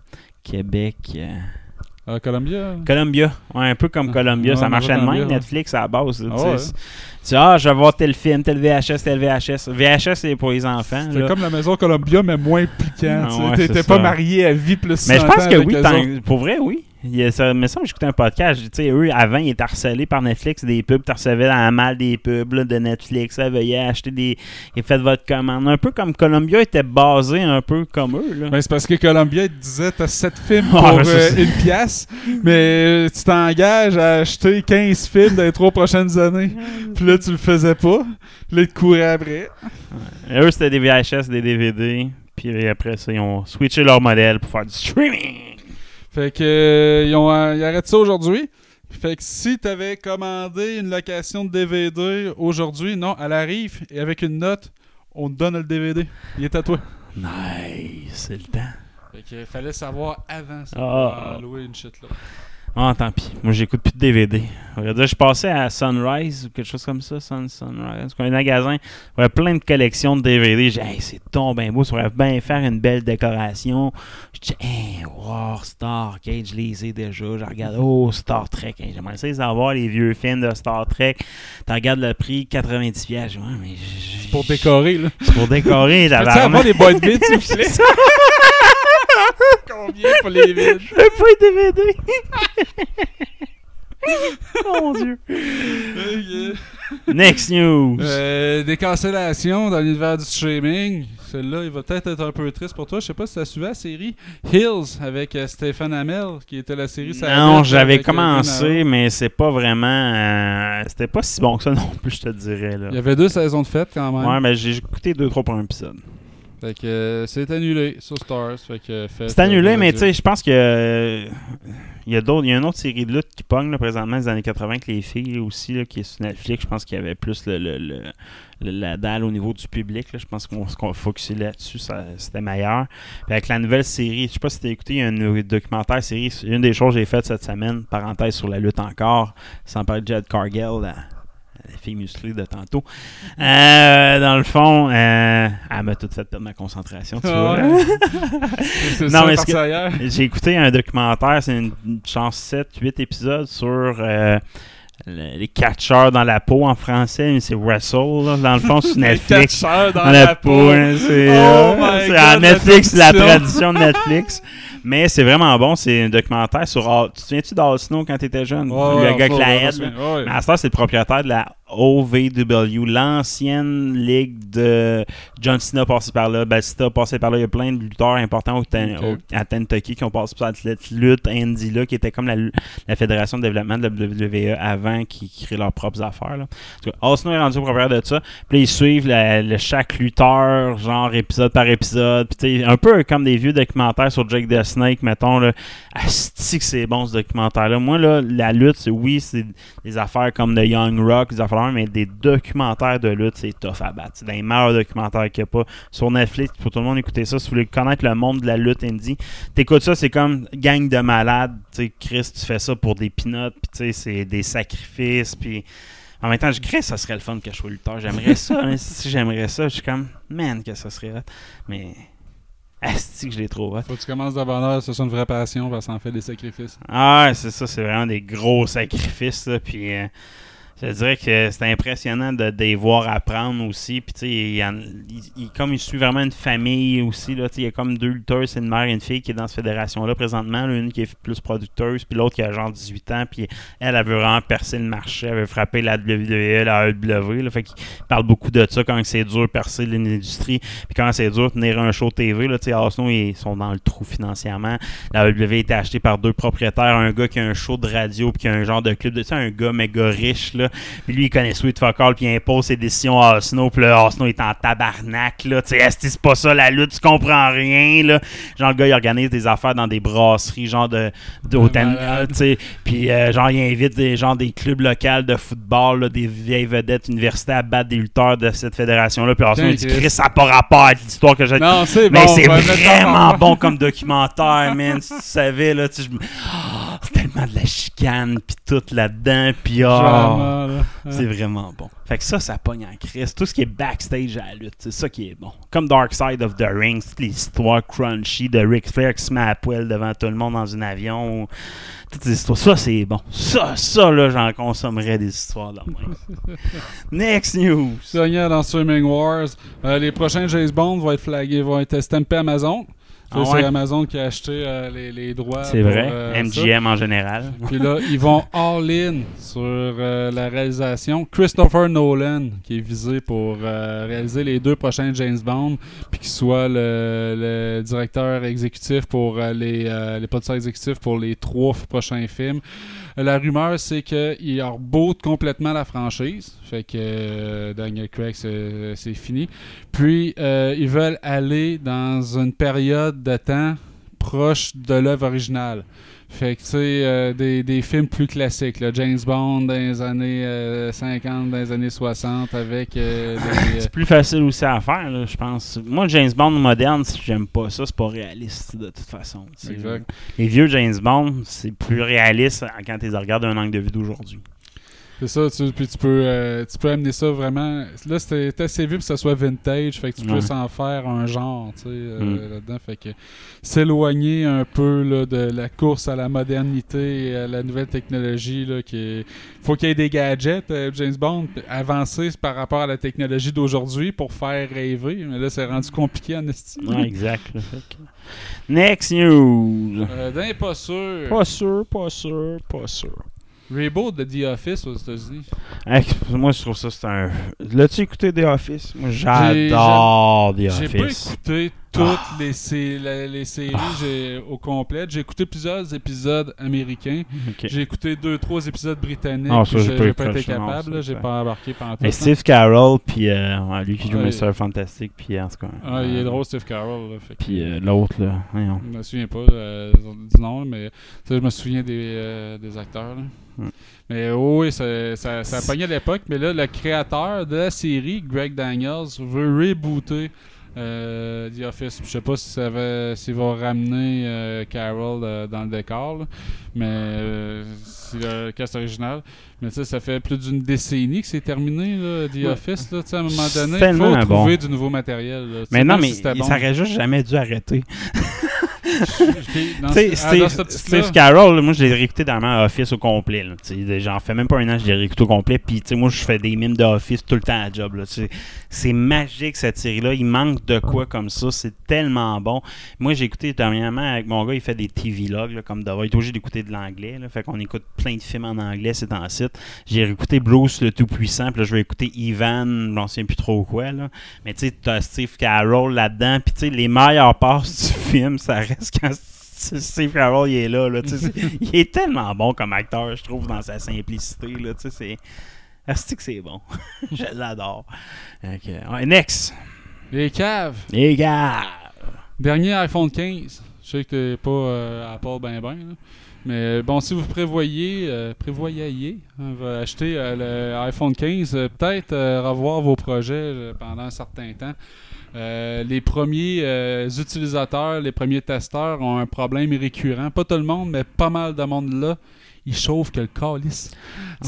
Québec. Euh, Columbia? Columbia. Ouais, un peu comme Ah, Columbia. ça marchait de même. Netflix à la base. Ah tu ouais. C'est- ah, je vais voir tel film, tel VHS, tel VHS. VHS, c'est pour les enfants. Là. comme la maison Columbia, mais moins piquant. Ah tu ouais, T'étais c'est pas marié à vie plus Mais je 100 pense que oui, pour vrai, oui. Il y a ça, mais ça, j'écoutais un podcast. Tu sais, eux, avant, ils étaient harcelés par Netflix, des pubs. Tu recevais dans la malle des pubs là, de Netflix. Ça veuillez acheter des. Et faites votre commande. Un peu comme Columbia était basé un peu comme eux. Là. Ben, c'est parce que Columbia disait t'as 7 films Ah, pour ben, euh, une pièce, mais euh, tu t'engages à acheter 15 films dans les trois prochaines années. Puis là, tu le faisais pas. Là, ils te couraient après. Eux, c'était des VHS, des DVD. Puis après ça, ils ont switché leur modèle pour faire du streaming. Fait que euh, ils, ont, euh, ils arrêtent ça aujourd'hui. Fait que si t'avais commandé une location de DVD aujourd'hui, non, elle arrive et avec une note, on te donne le DVD. Il est à toi. Nice, c'est le temps. Fait que fallait savoir avant ça. Ah. pour louer une shit là. Ah, tant pis. Moi, j'écoute plus de DVD. On va dire, je passais à Sunrise ou quelque chose comme ça. Sun, Sunrise. Un magasin. Il y avait plein de collections de DVD. J'ai hey, c'est ton bien beau. Ça pourrait bien faire une belle décoration. Je dis, hey, wow, Star Trek, je les ai déjà. Je regarde, oh, Star Trek. J'aimerais ça les avoir, les vieux films de Star Trek. Tu regardes le prix, 90$. piastres. Je dis, ouais, mais. je- Pour décorer, là. C'est pour décorer. Peux-tu tabarnak. avoir des boîtes vides, s'il? Combien pour les vides? Je veux pas les DVD. oh mon dieu. Next news. Euh, des cancellations dans l'univers du streaming. Celle-là, il va peut-être être un peu triste pour toi. Je sais pas si tu as suivi la série Hills avec euh, Stéphane Hamel, qui était la série Non, j'avais euh, commencé, mais c'est pas vraiment. euh, C'était pas si bon que ça non plus, je te dirais. Là. Il y avait deux saisons de fête quand même. Ouais, mais j'ai écouté deux, trois premiers épisodes. Fait que euh, c'est annulé sur Stars. Fait que C'est annulé, mais tu sais, je pense que. euh, Il y a d'autres, il y a une autre série de lutte qui pogne là, présentement des années 80 avec les filles aussi là, qui est sur Netflix. Je pense qu'il y avait plus le, le- le- la dalle au niveau du public. là. Je pense qu'on qu'on focusait là-dessus, ça- c'était meilleur. Puis avec la nouvelle série, je sais pas si tu as écouté, il y a un documentaire série. Une des choses que j'ai faites cette semaine, parenthèse sur la lutte encore, sans parler de Jed Cargill, la, la fille musclée de tantôt. Euh, dans le fond, euh, elle m'a tout fait perdre ma concentration. Tu vois. Ouais. c'est Non, mais que-. J'ai écouté un documentaire, c'est une, une chance 7, 8 épisodes sur euh, le- les catcheurs dans la peau en français, mais c'est Wrestle, là, dans le fond, sur Netflix. catcheurs dans Dans la la peau. peau, hein, c'est Oh euh, c'est Netflix, la tradition de Netflix. Mais c'est vraiment bon, c'est un documentaire sur. Tu te souviens-tu d'Al Snow quand t'étais jeune? Le ouais, gars avec la ouais. Mais à ce c'est le propriétaire de la OVW, l'ancienne ligue de John Cena passé par là, Batista passé par là. Il y a plein de lutteurs importants au Ten- Ok. au- à Kentucky qui ont passé par cette lutte indie là, qui était comme la, la fédération de développement de la WWE avant, qui, créent leurs propres affaires. Là. En tout cas, est rendu propriétaire de ça. Puis ils suivent le- chaque lutteur, genre épisode par épisode. Puis un peu comme des vieux documentaires sur Jake the Snake, mettons. Là. Que c'est bon ce documentaire-là. Moi, là, la lutte, oui, c'est des affaires comme The Young Rock, des affaires, mais des documentaires de lutte, c'est tough à battre. C'est des meilleurs documentaires qu'il n'y a pas. Sur Netflix, pour tout le monde écouter ça, si vous voulez connaître le monde de la lutte indie, t'écoutes ça, c'est comme gang de malades. Chris, tu fais ça pour des pinottes, puis c'est des sacrifices, puis. En même temps, je crée ça serait le fun que je sois lutteur. J'aimerais ça, mais si j'aimerais ça, je suis comme, man, que ça serait hot. Mais, asti que je l'ai trop hot. Faut que tu commences heure, c'est une vraie passion, parce en fait des sacrifices. Ah, c'est ça, c'est vraiment des gros sacrifices. Là, puis euh, je dirais que c'est impressionnant de, de les voir apprendre aussi. Puis tu sais, il il- comme il suit vraiment une famille aussi. Là, il y a comme deux lutteurs, c'est une mère et une fille qui est dans cette fédération-là présentement. là, une qui est plus producteuse, puis l'autre qui a genre 18 ans. Puis elle, elle veut vraiment percer le marché, elle veut frapper la WWE, la AEW. Là, fait qu'il parle beaucoup de ça quand c'est dur de percer l'industrie. Puis quand c'est dur de tenir un show TV. Là, tu sais, ils sont dans le trou financièrement. La WWE a été achetée par deux propriétaires, un gars qui a un show de radio puis qui a un genre de club de tu sais, un gars méga riche là. Puis lui il connaît Sweet Fuck All puis il impose ses décisions à Arsenal, puis là Arsenal est en tabarnak là, tu sais, esti, c'est pas ça la lutte, tu comprends rien là. Genre le gars il organise des affaires dans des brasseries genre de d'hôtel, tu sais, puis euh, genre il invite des genre des clubs locaux de football là, des vieilles vedettes universitaires à battre des lutteurs de cette fédération là, puis Arsenal il dit Chris. Ça n'a pas rapport avec l'histoire que j'ai Non, c'est bon. mais c'est on va mettre ça en vraiment bon comme documentaire, man. Si tu savais, là, tu sais, tellement de la chicane, puis tout là-dedans, puis là. Hein. c'est vraiment bon. Fait que ça, ça pogne en crise. Tout ce qui est backstage à la lutte, c'est ça qui est bon. Comme Dark Side of the Ring, toutes les histoires crunchy de Ric Flair qui se met à poil devant tout le monde dans un avion. Toutes ces histoires. Ça, c'est bon. Ça, ça, là, j'en consommerais des histoires même. Next news. Dernière dans Streaming Wars. Euh, les prochains James Bond vont être flagués, vont être stampés Amazon. Ah C'est ouais? Amazon qui a acheté euh, les, les droits. C'est vrai. euh, ça. MGM en général. Puis là, ils vont all-in sur euh, la réalisation. Christopher Nolan, qui est visé pour euh, réaliser les deux prochains James Bond, puis qui soit le, le directeur exécutif pour euh, les, euh, les producteurs exécutifs pour les trois prochains films. Euh, La rumeur, c'est qu'il reboot complètement la franchise. Fait que euh, Daniel Craig, c'est c'est fini. Puis, euh, ils veulent aller dans une période de temps proche de l'œuvre originale. Fait que, tu sais, euh, des, des films plus classiques, là, James Bond dans les années euh, 50, dans les années 60, avec euh, des, euh, C'est plus facile aussi à faire, je pense. Moi, James Bond moderne, j'aime pas ça. C'est pas réaliste, de toute façon. C'est- Exact. Les vieux James Bond, c'est plus réaliste quand tu les regardes d'un angle de vue d'aujourd'hui. C'est ça, tu, puis tu peux, euh, tu peux amener ça vraiment. Là, c'était assez vu que ça soit vintage, fait que tu Ouais. peux s'en faire un genre, tu sais, euh, Mm. là-dedans. Fait que s'éloigner un peu là, de la course à la modernité et à la nouvelle technologie, là, qui est- faut qu'il y ait des gadgets, euh, James Bond, avancer par rapport à la technologie d'aujourd'hui pour faire rêver. Mais là, c'est rendu compliqué en estime. Ouais, exact. Next news. Euh, d'un pas sûr. Pas sûr, pas sûr, pas sûr. Reboot de The Office aux États-Unis. Hey, moi, je trouve ça, c'est un. L'as-tu écouté The Office? Moi, j'adore The J'ai pas Office. écouté toutes les, sé- la- les séries au complet. J'ai écouté plusieurs épisodes américains. J'ai écouté deux, trois épisodes britanniques. Ah, j'ai pas été capable. J'ai pas embarqué pendant tout. Mais Steve Carroll, puis euh, lui qui joue Ouais. Mr. Fantastic, puis en tout cas. Ah, il est euh, drôle, Steve Carroll. Puis euh, l'autre, là. voyons. Je me souviens pas euh, du nom, mais je me souviens des, des acteurs. là. Hmm. Mais oui, ça, ça, ça a pogné à l'époque. Mais là, le créateur de la série, Greg Daniels, veut rebooter euh, The Office. Je sais pas si ça va, s'ils vont ramener euh, Carol euh, dans le décor, là. mais euh, c'est le cast original. Mais tu sais, ça fait plus d'une décennie que c'est terminé, là, The Ouais. Office. Là, à un moment donné, il faut trouver bon. du nouveau matériel. là. Mais non, mais si bon. ça aurait juste jamais dû arrêter. Ah, Steve, Steve Carroll, moi, je l'ai réécouté dans ma Office au complet. J'en fais même pas un an, je l'ai réécouté au complet. Puis, moi, je fais des mimes de Office tout le temps à job. C'est magique, cette série-là. Il manque de quoi comme ça. C'est tellement bon. Moi, j'ai écouté dernièrement avec mon gars, il fait des TV logs, là, comme devoir. Il est obligé d'écouter de l'anglais. Fait qu'on écoute plein de films en anglais, c'est en site. J'ai réécouté Bruce le Tout-Puissant. Puis là, je vais écouter Ivan, je m'en souviens plus trop quoi. Là. Mais tu sais, t'as Steve Carroll là-dedans. Puis, tu sais, les meilleures passes du film, ça reste quand Steve Carroll il est là, là il est tellement bon comme acteur je trouve dans sa simplicité là, tu sais, c'est Asti que c'est bon je l'adore Ok, ouais, next les caves. les gars Dernier iPhone 15. Je sais que t'es pas euh, Apple ben ben. là. Mais bon, si vous prévoyez, euh, prévoyez hein, acheter euh, le iPhone 15, euh, peut-être euh, revoir vos projets euh, pendant un certain temps. Euh, les premiers euh, utilisateurs, les premiers testeurs ont un problème récurrent. Pas tout le monde, mais pas mal de monde là. Ils chauffent que le calice.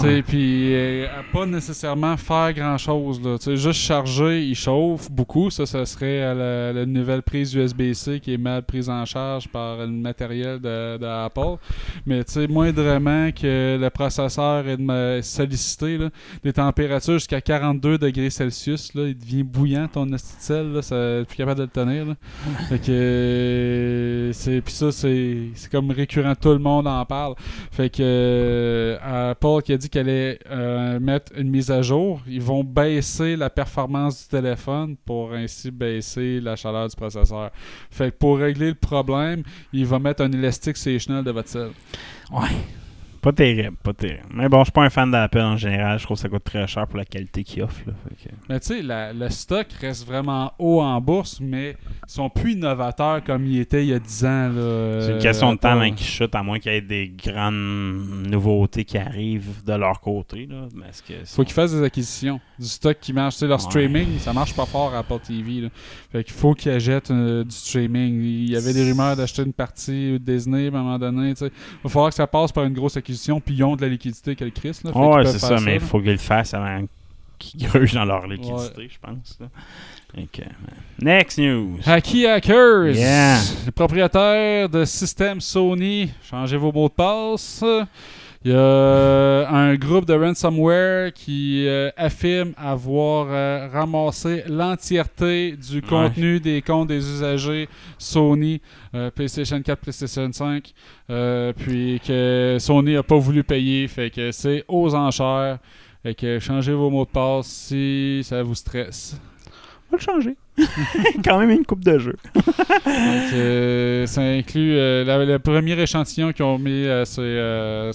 Ouais. Puis euh, pas nécessairement faire grand chose. Là. Tu sais, Juste charger, il chauffe beaucoup. Ça, ça serait la, la nouvelle prise USB-C qui est mal prise en charge par le matériel de, de Apple. Mais moindrement que le processeur est de me solliciter là, des températures jusqu'à 42 degrés Celsius, là, il devient bouillant ton asticelle, là, ça plus capable de le tenir. Là. fait que c'est puis ça c'est c'est comme récurrent, tout le monde en parle. Fait que euh, Apple qui a dit qu'elle allait euh, mettre une mise à jour, ils vont baisser la performance du téléphone pour ainsi baisser la chaleur du processeur. Fait que pour régler le problème, il va mettre un élastique sectionnel de votre selle. ouais Pas terrible, pas terrible. Mais bon, je suis pas un fan d'Apple en général. Je trouve que ça coûte très cher pour la qualité qu'ils offrent. là. Fait que- Mais tu sais, le stock reste vraiment haut en bourse, mais ils sont plus innovateurs comme ils étaient il y a 10 ans. C'est une question de temps avant qu'ils chutent, à moins qu'il y ait des grandes nouveautés qui arrivent de leur côté. Là. Faut qu'ils fassent des acquisitions. Du stock qui marche. Tu sais, leur Ouais. streaming, ça marche pas fort à Apple TV. Là. Fait qu'il faut qu'ils achètent euh, du streaming. Il y avait des rumeurs d'acheter une partie de Disney à un moment donné. Il va falloir que ça passe par une grosse acquisition, puis ils ont de la liquidité qu'elle Chris. Là, qu'ils Ouais, c'est ça, mais il faut qu'ils le fassent avant qu'ils grugent dans leur liquidité, je pense. là. Euh, next news. Hacky Hackers, Yeah. les propriétaires de systèmes Sony, changez vos mots de passe. Il y a un groupe de ransomware qui euh, affirme avoir euh, ramassé l'entièreté du contenu des comptes des usagers Sony, euh, PlayStation 4, PlayStation 5, euh, puis que Sony n'a pas voulu payer, fait que c'est aux enchères. Fait que changez vos mots de passe si ça vous stresse. Le changer. Quand même une coupe de jeu. Euh, ça inclut euh, la- le premier échantillon qu'ils ont mis euh, sur, le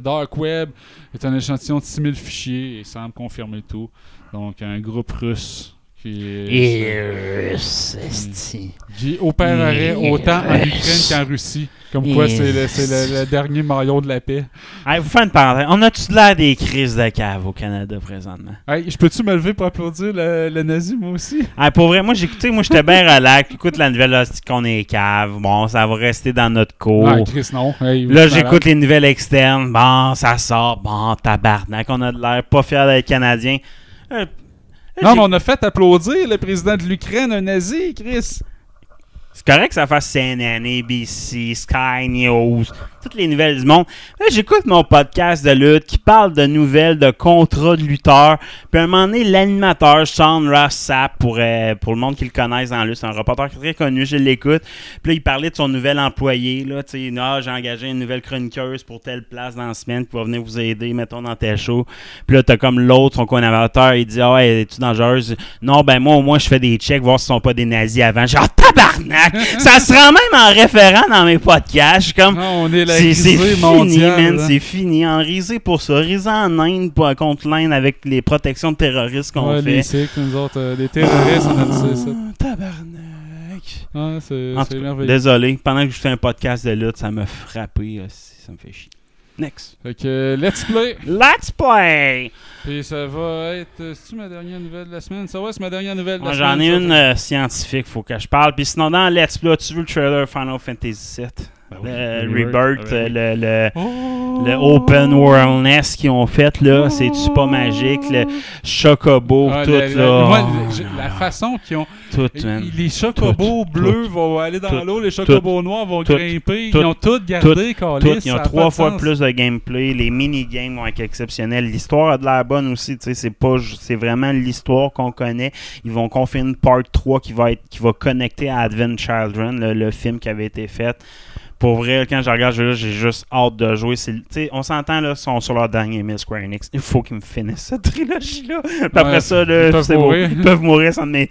Dark Web est un échantillon de 6000 fichiers et semble confirmer le tout. Donc, un groupe russe qui, est- qui opérerait autant en Ukraine qu'en Russie. Comme quoi, c'est le, c'est le- le dernier maillon de la paix. Hey, vous faites une parenthèse. On a-tu de l'air des crises de cave au Canada présentement? Hey, je peux-tu me lever pour applaudir le, le nazi, moi aussi? Hey, pour vrai, moi, j'écoutais, moi, j'étais bien relax. Écoute la nouvelle, là, c'est qu'on est cave. Bon, ça va rester dans notre cours. Ah, Chris, non. Hey, Là, j'écoute les nouvelles externes. Bon, ça sort. Bon, tabarnak. On a de l'air pas fier d'être Canadien. Euh, Non, mais on a fait applaudir le président de l'Ukraine, un nazi, Chris. C'est correct que ça fasse CNN, ABC, Sky News, toutes les nouvelles du monde. Là, j'écoute mon podcast de lutte qui parle de nouvelles, de contrats de lutteurs. Puis à un moment donné, l'animateur Sean Ross Sapp, pour, euh, pour le monde qui le connaisse dans la lutte, c'est un reporter très connu, je l'écoute. Puis là, il parlait de son nouvel employé. Là, tu sais, ah, j'ai engagé une nouvelle chroniqueuse pour telle place dans la semaine qui va venir vous aider, mettons, dans tel show. Puis là, t'as comme l'autre, son co-animateur, il dit Ah ouais, es-tu dangereuse? Non, ben moi, au moins, je fais des checks, voir si sont pas des nazis avant. Genre, tabarnak Ça se rend même en référent dans mes podcasts. Je suis comme. Non, on est la C'est risée fini, mondiale, man. hein. C'est fini. En risé pour ça. Risé en Inde pour, contre l'Inde avec les protections de terroristes qu'on Ouais, fait. les cycles, nous autres, euh, les terroristes, on a dit ça. Ah, Tabarnak. C'est merveilleux. désolé. Pendant que je fais un podcast de lutte, ça m'a frappé. aussi. Ça me fait chier. Next. Fait que, let's play. Let's play! Puis ça va être. euh, C'est-tu ma dernière nouvelle de la semaine? Ça va, c'est ma dernière nouvelle de la Moi, semaine. J'en ai une euh, scientifique, faut que je parle. Puis sinon, dans Let's Play, as-tu vu le trailer Final Fantasy VII? Ben oui, le Rebirth, Rebirth, ouais, euh, le, le, Oh! le Open Worldness qu'ils ont fait, là. C'est-tu pas magique? Le Chocobo, Ah, tout, la, la- là. moi, la façon qu'ils ont. Tout. Les chocobos Tout, bleus tout, vont aller dans l'eau, les chocobos noirs vont tout, grimper. tout, ils ont tout gardé, Tout, câlisse, ils ont trois fois sens. plus de gameplay. Les mini-games vont être exceptionnels. L'histoire a de l'air bonne aussi. tu sais, C'est pas, c'est vraiment l'histoire qu'on connaît. Ils vont confier une part 3 qui va être, qui va connecter à Advent Children, le, le film qui avait été fait. Pour vrai, quand je regarde ce jeu-là, j'ai juste hâte de jouer. On s'entend, là, ils sont sur leur dernier mail Square Enix. Il faut qu'ils me finissent cette trilogie-là. Puis après Ouais, ça, là, ils peuvent c'est bon. mourir. Ils peuvent mourir. Ça, mais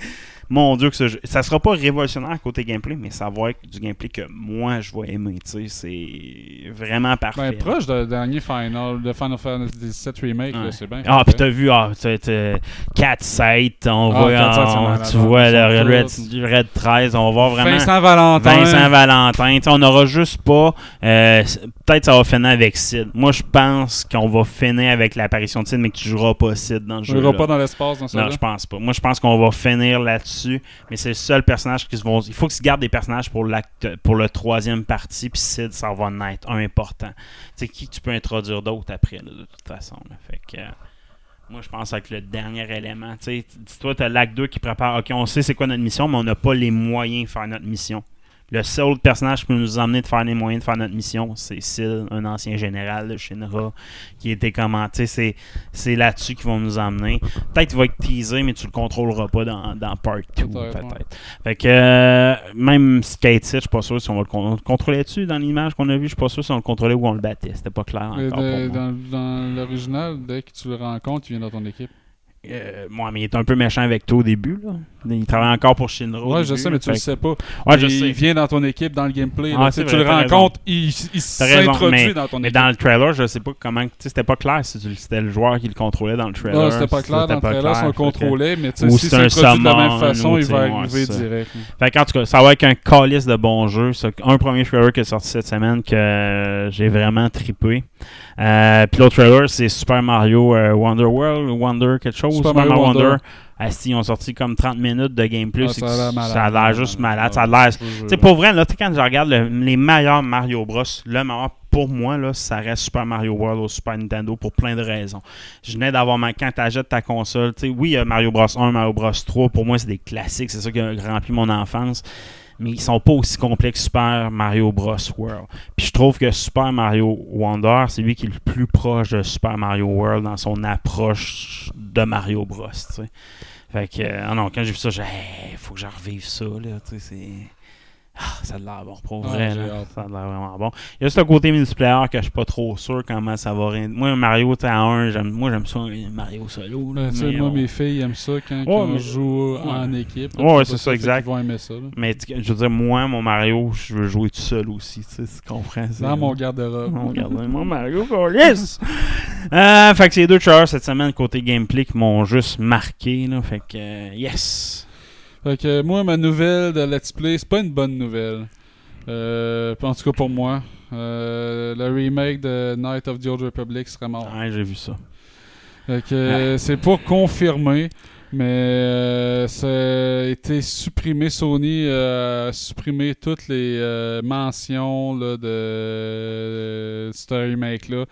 mon Dieu, que ce jeu. Ça sera pas révolutionnaire côté gameplay, mais ça va être du gameplay que moi, je vais aimer. tu C'est vraiment parfait. Ben, proche de dernier Final, de Final Fantasy VII Remake, Ouais. c'est bien. Ah, puis t'as vu, ah, t'as- t'as 4 sites, on Ah, voit, 4 sites, c'est on- malade, tu vois le Red, Red 13, on va voir vraiment Vincent Valentin. Vincent Valentin. Tu on n'aura juste pas, euh, peut-être ça va finir avec Sid. Moi, je pense qu'on va finir avec l'apparition de Sid, mais que tu joueras pas Sid dans le Je jeu. ne là. pas dans l'espace dans ça. Non, je pense pas. Moi, je pense qu'on va finir là-dessus. Mais c'est le seul personnage qui se vont. Il faut qu'ils se gardent des personnages pour l'acte, pour le troisième partie. Puis Sid, ça va en être un important. Tu sais, qui tu peux introduire d'autres après, de toute façon. que. euh, moi, je pense avec le dernier élément. Tu sais, dis-toi, tu as l'acte 2 qui prépare. Ok, on sait c'est quoi notre mission, mais on n'a pas les moyens de faire notre mission. Le seul personnage qui peut nous emmener de faire les moyens de faire notre mission, c'est Sid, un ancien général de Shinra, qui était commenté. C'est, c'est là-dessus qu'ils vont nous emmener. Peut-être qu'il va être teasé, mais tu le contrôleras pas dans, dans Part 2, Peut-être. Fait que, euh, même Skate 7, je suis pas sûr si on va le con- contrôler dessus dans l'image qu'on a vue? Je suis pas sûr si on le contrôlait ou on le battait. C'était pas clair encore de- pour moi. dans dans l'original, dès que tu le rencontres, il vient dans ton équipe. Euh, moi, mais il est un peu méchant avec toi au début. Là. Il travaille encore pour Shinra. au Ouais, je début, sais, mais tu le sais pas. Ouais, je il sais. vient dans ton équipe, dans le gameplay. Ah, là, tu le rencontres, il, s'introduit mais, dans ton mais équipe. dans le trailer, je sais pas comment. C'était pas clair si c'était le joueur qui le contrôlait dans le trailer. Non, c'était pas clair dans le trailer, si on le contrôlait, mais si c'est introduit de la même façon, il va arriver direct. Fait qu'en tout cas, ça va être un calice de bons jeux. Un premier trailer qui est sorti cette semaine que j'ai vraiment trippé. Euh, Puis l'autre trailer, c'est Super Mario euh, Wonder World, Wonder quelque chose. Super Mario Wonder. Ah, si, ils ont sorti comme 30 minutes de gameplay. Ah, ça a l'air malade. ça a l'air juste malade. Ça a l'air. Tu pour vrai, là, quand je regarde le- les meilleurs Mario Bros, le meilleur pour moi, là, ça reste Super Mario World au Super Nintendo pour plein de raisons. Je venais d'avoir ma. Quand tu achètes ta console, tu sais, oui, il y a Mario Bros 1, Mario Bros 3, pour moi, c'est des classiques, c'est ça qui a rempli mon enfance. Mais ils sont pas aussi complexes que Super Mario Bros World. Puis je trouve que Super Mario Wonder, c'est lui qui est le plus proche de Super Mario World dans son approche de Mario Bros. Fait que, ah non, quand j'ai vu ça, j'ai hey, faut que je revive ça, là, tu sais, c'est... Ah, ça a l'air bon, pour Ah, vrai, là. Ça a l'air vraiment bon. Il y a juste le côté multiplayer que je suis pas trop sûr comment ça va... Moi, Mario, tu sais, à 1, j'aime, moi, j'aime ça, un Mario solo, là. Mais moi, mes filles aiment ça quand Ouais, mais- joue ouais. en équipe. Ouais, c'est ça, exact. qu'ils vont aimer ça. Mais je veux dire, moi, mon Mario, je veux jouer tout seul aussi, tu comprends? Dans mon garde-robe. Oh, regardez, mon Mario, yes! Euh, fait que c'est deux trailers cette semaine côté gameplay qui m'ont juste marqué, là. Fait que, euh, yes! Fait que moi, ma nouvelle de Let's Play, c'est pas une bonne nouvelle. Euh, en tout cas pour moi. Euh, le remake de Night of the Old Republic serait mort. Ouais, j'ai vu ça. Fait que, euh, c'est pas confirmé, mais euh, ça a été supprimé. Sony euh, a supprimé toutes les euh, mentions là, de, de ce remake-là.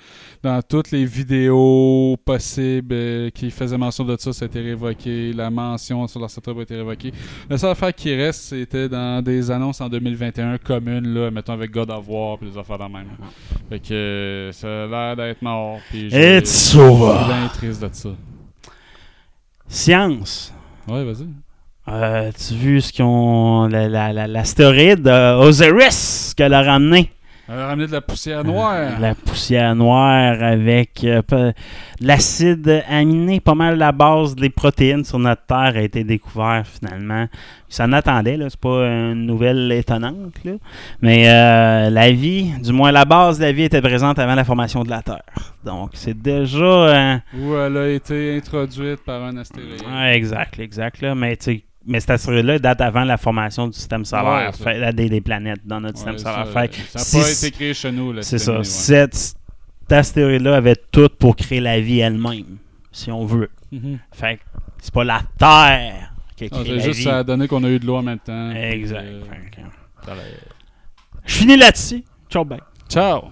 Dans toutes les vidéos possibles euh, qui faisaient mention de ça, ça a été révoqué. La mention sur leur setup a été révoquée. La seule affaire qui reste, c'était dans des annonces en 2021 communes, là, mettons avec God of War et des affaires de même. Fait que euh, ça a l'air d'être mort. puis It's over. bien triste de ça. Science. Ouais, vas-y. Euh, tu as vu ce qu'ils ont. la- la- la- L'astéroïde euh, Osiris qu'elle a ramené? Elle a ramené de la poussière noire. La poussière noire avec euh, l'acide aminé, pas mal la base des protéines sur notre Terre a été découvert finalement. Ça en attendait, là, c'est pas une nouvelle étonnante, là. mais euh, la vie, du moins la base de la vie était présente avant la formation de la Terre. Donc c'est déjà... euh, Où elle a été introduite par un astéroïde. Ouais, exact, exact. Là. Mais, tu sais, mais cet astéroïde-là date avant la formation du système solaire, Ouais, fait- des, des planètes dans notre Ouais, système solaire. Ça n'a si- pas été créé chez nous. C'est cette ça. année, ouais. Cet, cet astéroïde-là avait tout pour créer la vie elle-même, si on veut. Mhm. Fait que c'est pas la Terre qui a Ah, créé C'est la juste vie. a donné qu'on a eu de l'eau en même temps. Exact. euh, Je finis là-dessus. Ciao, bye. Ciao!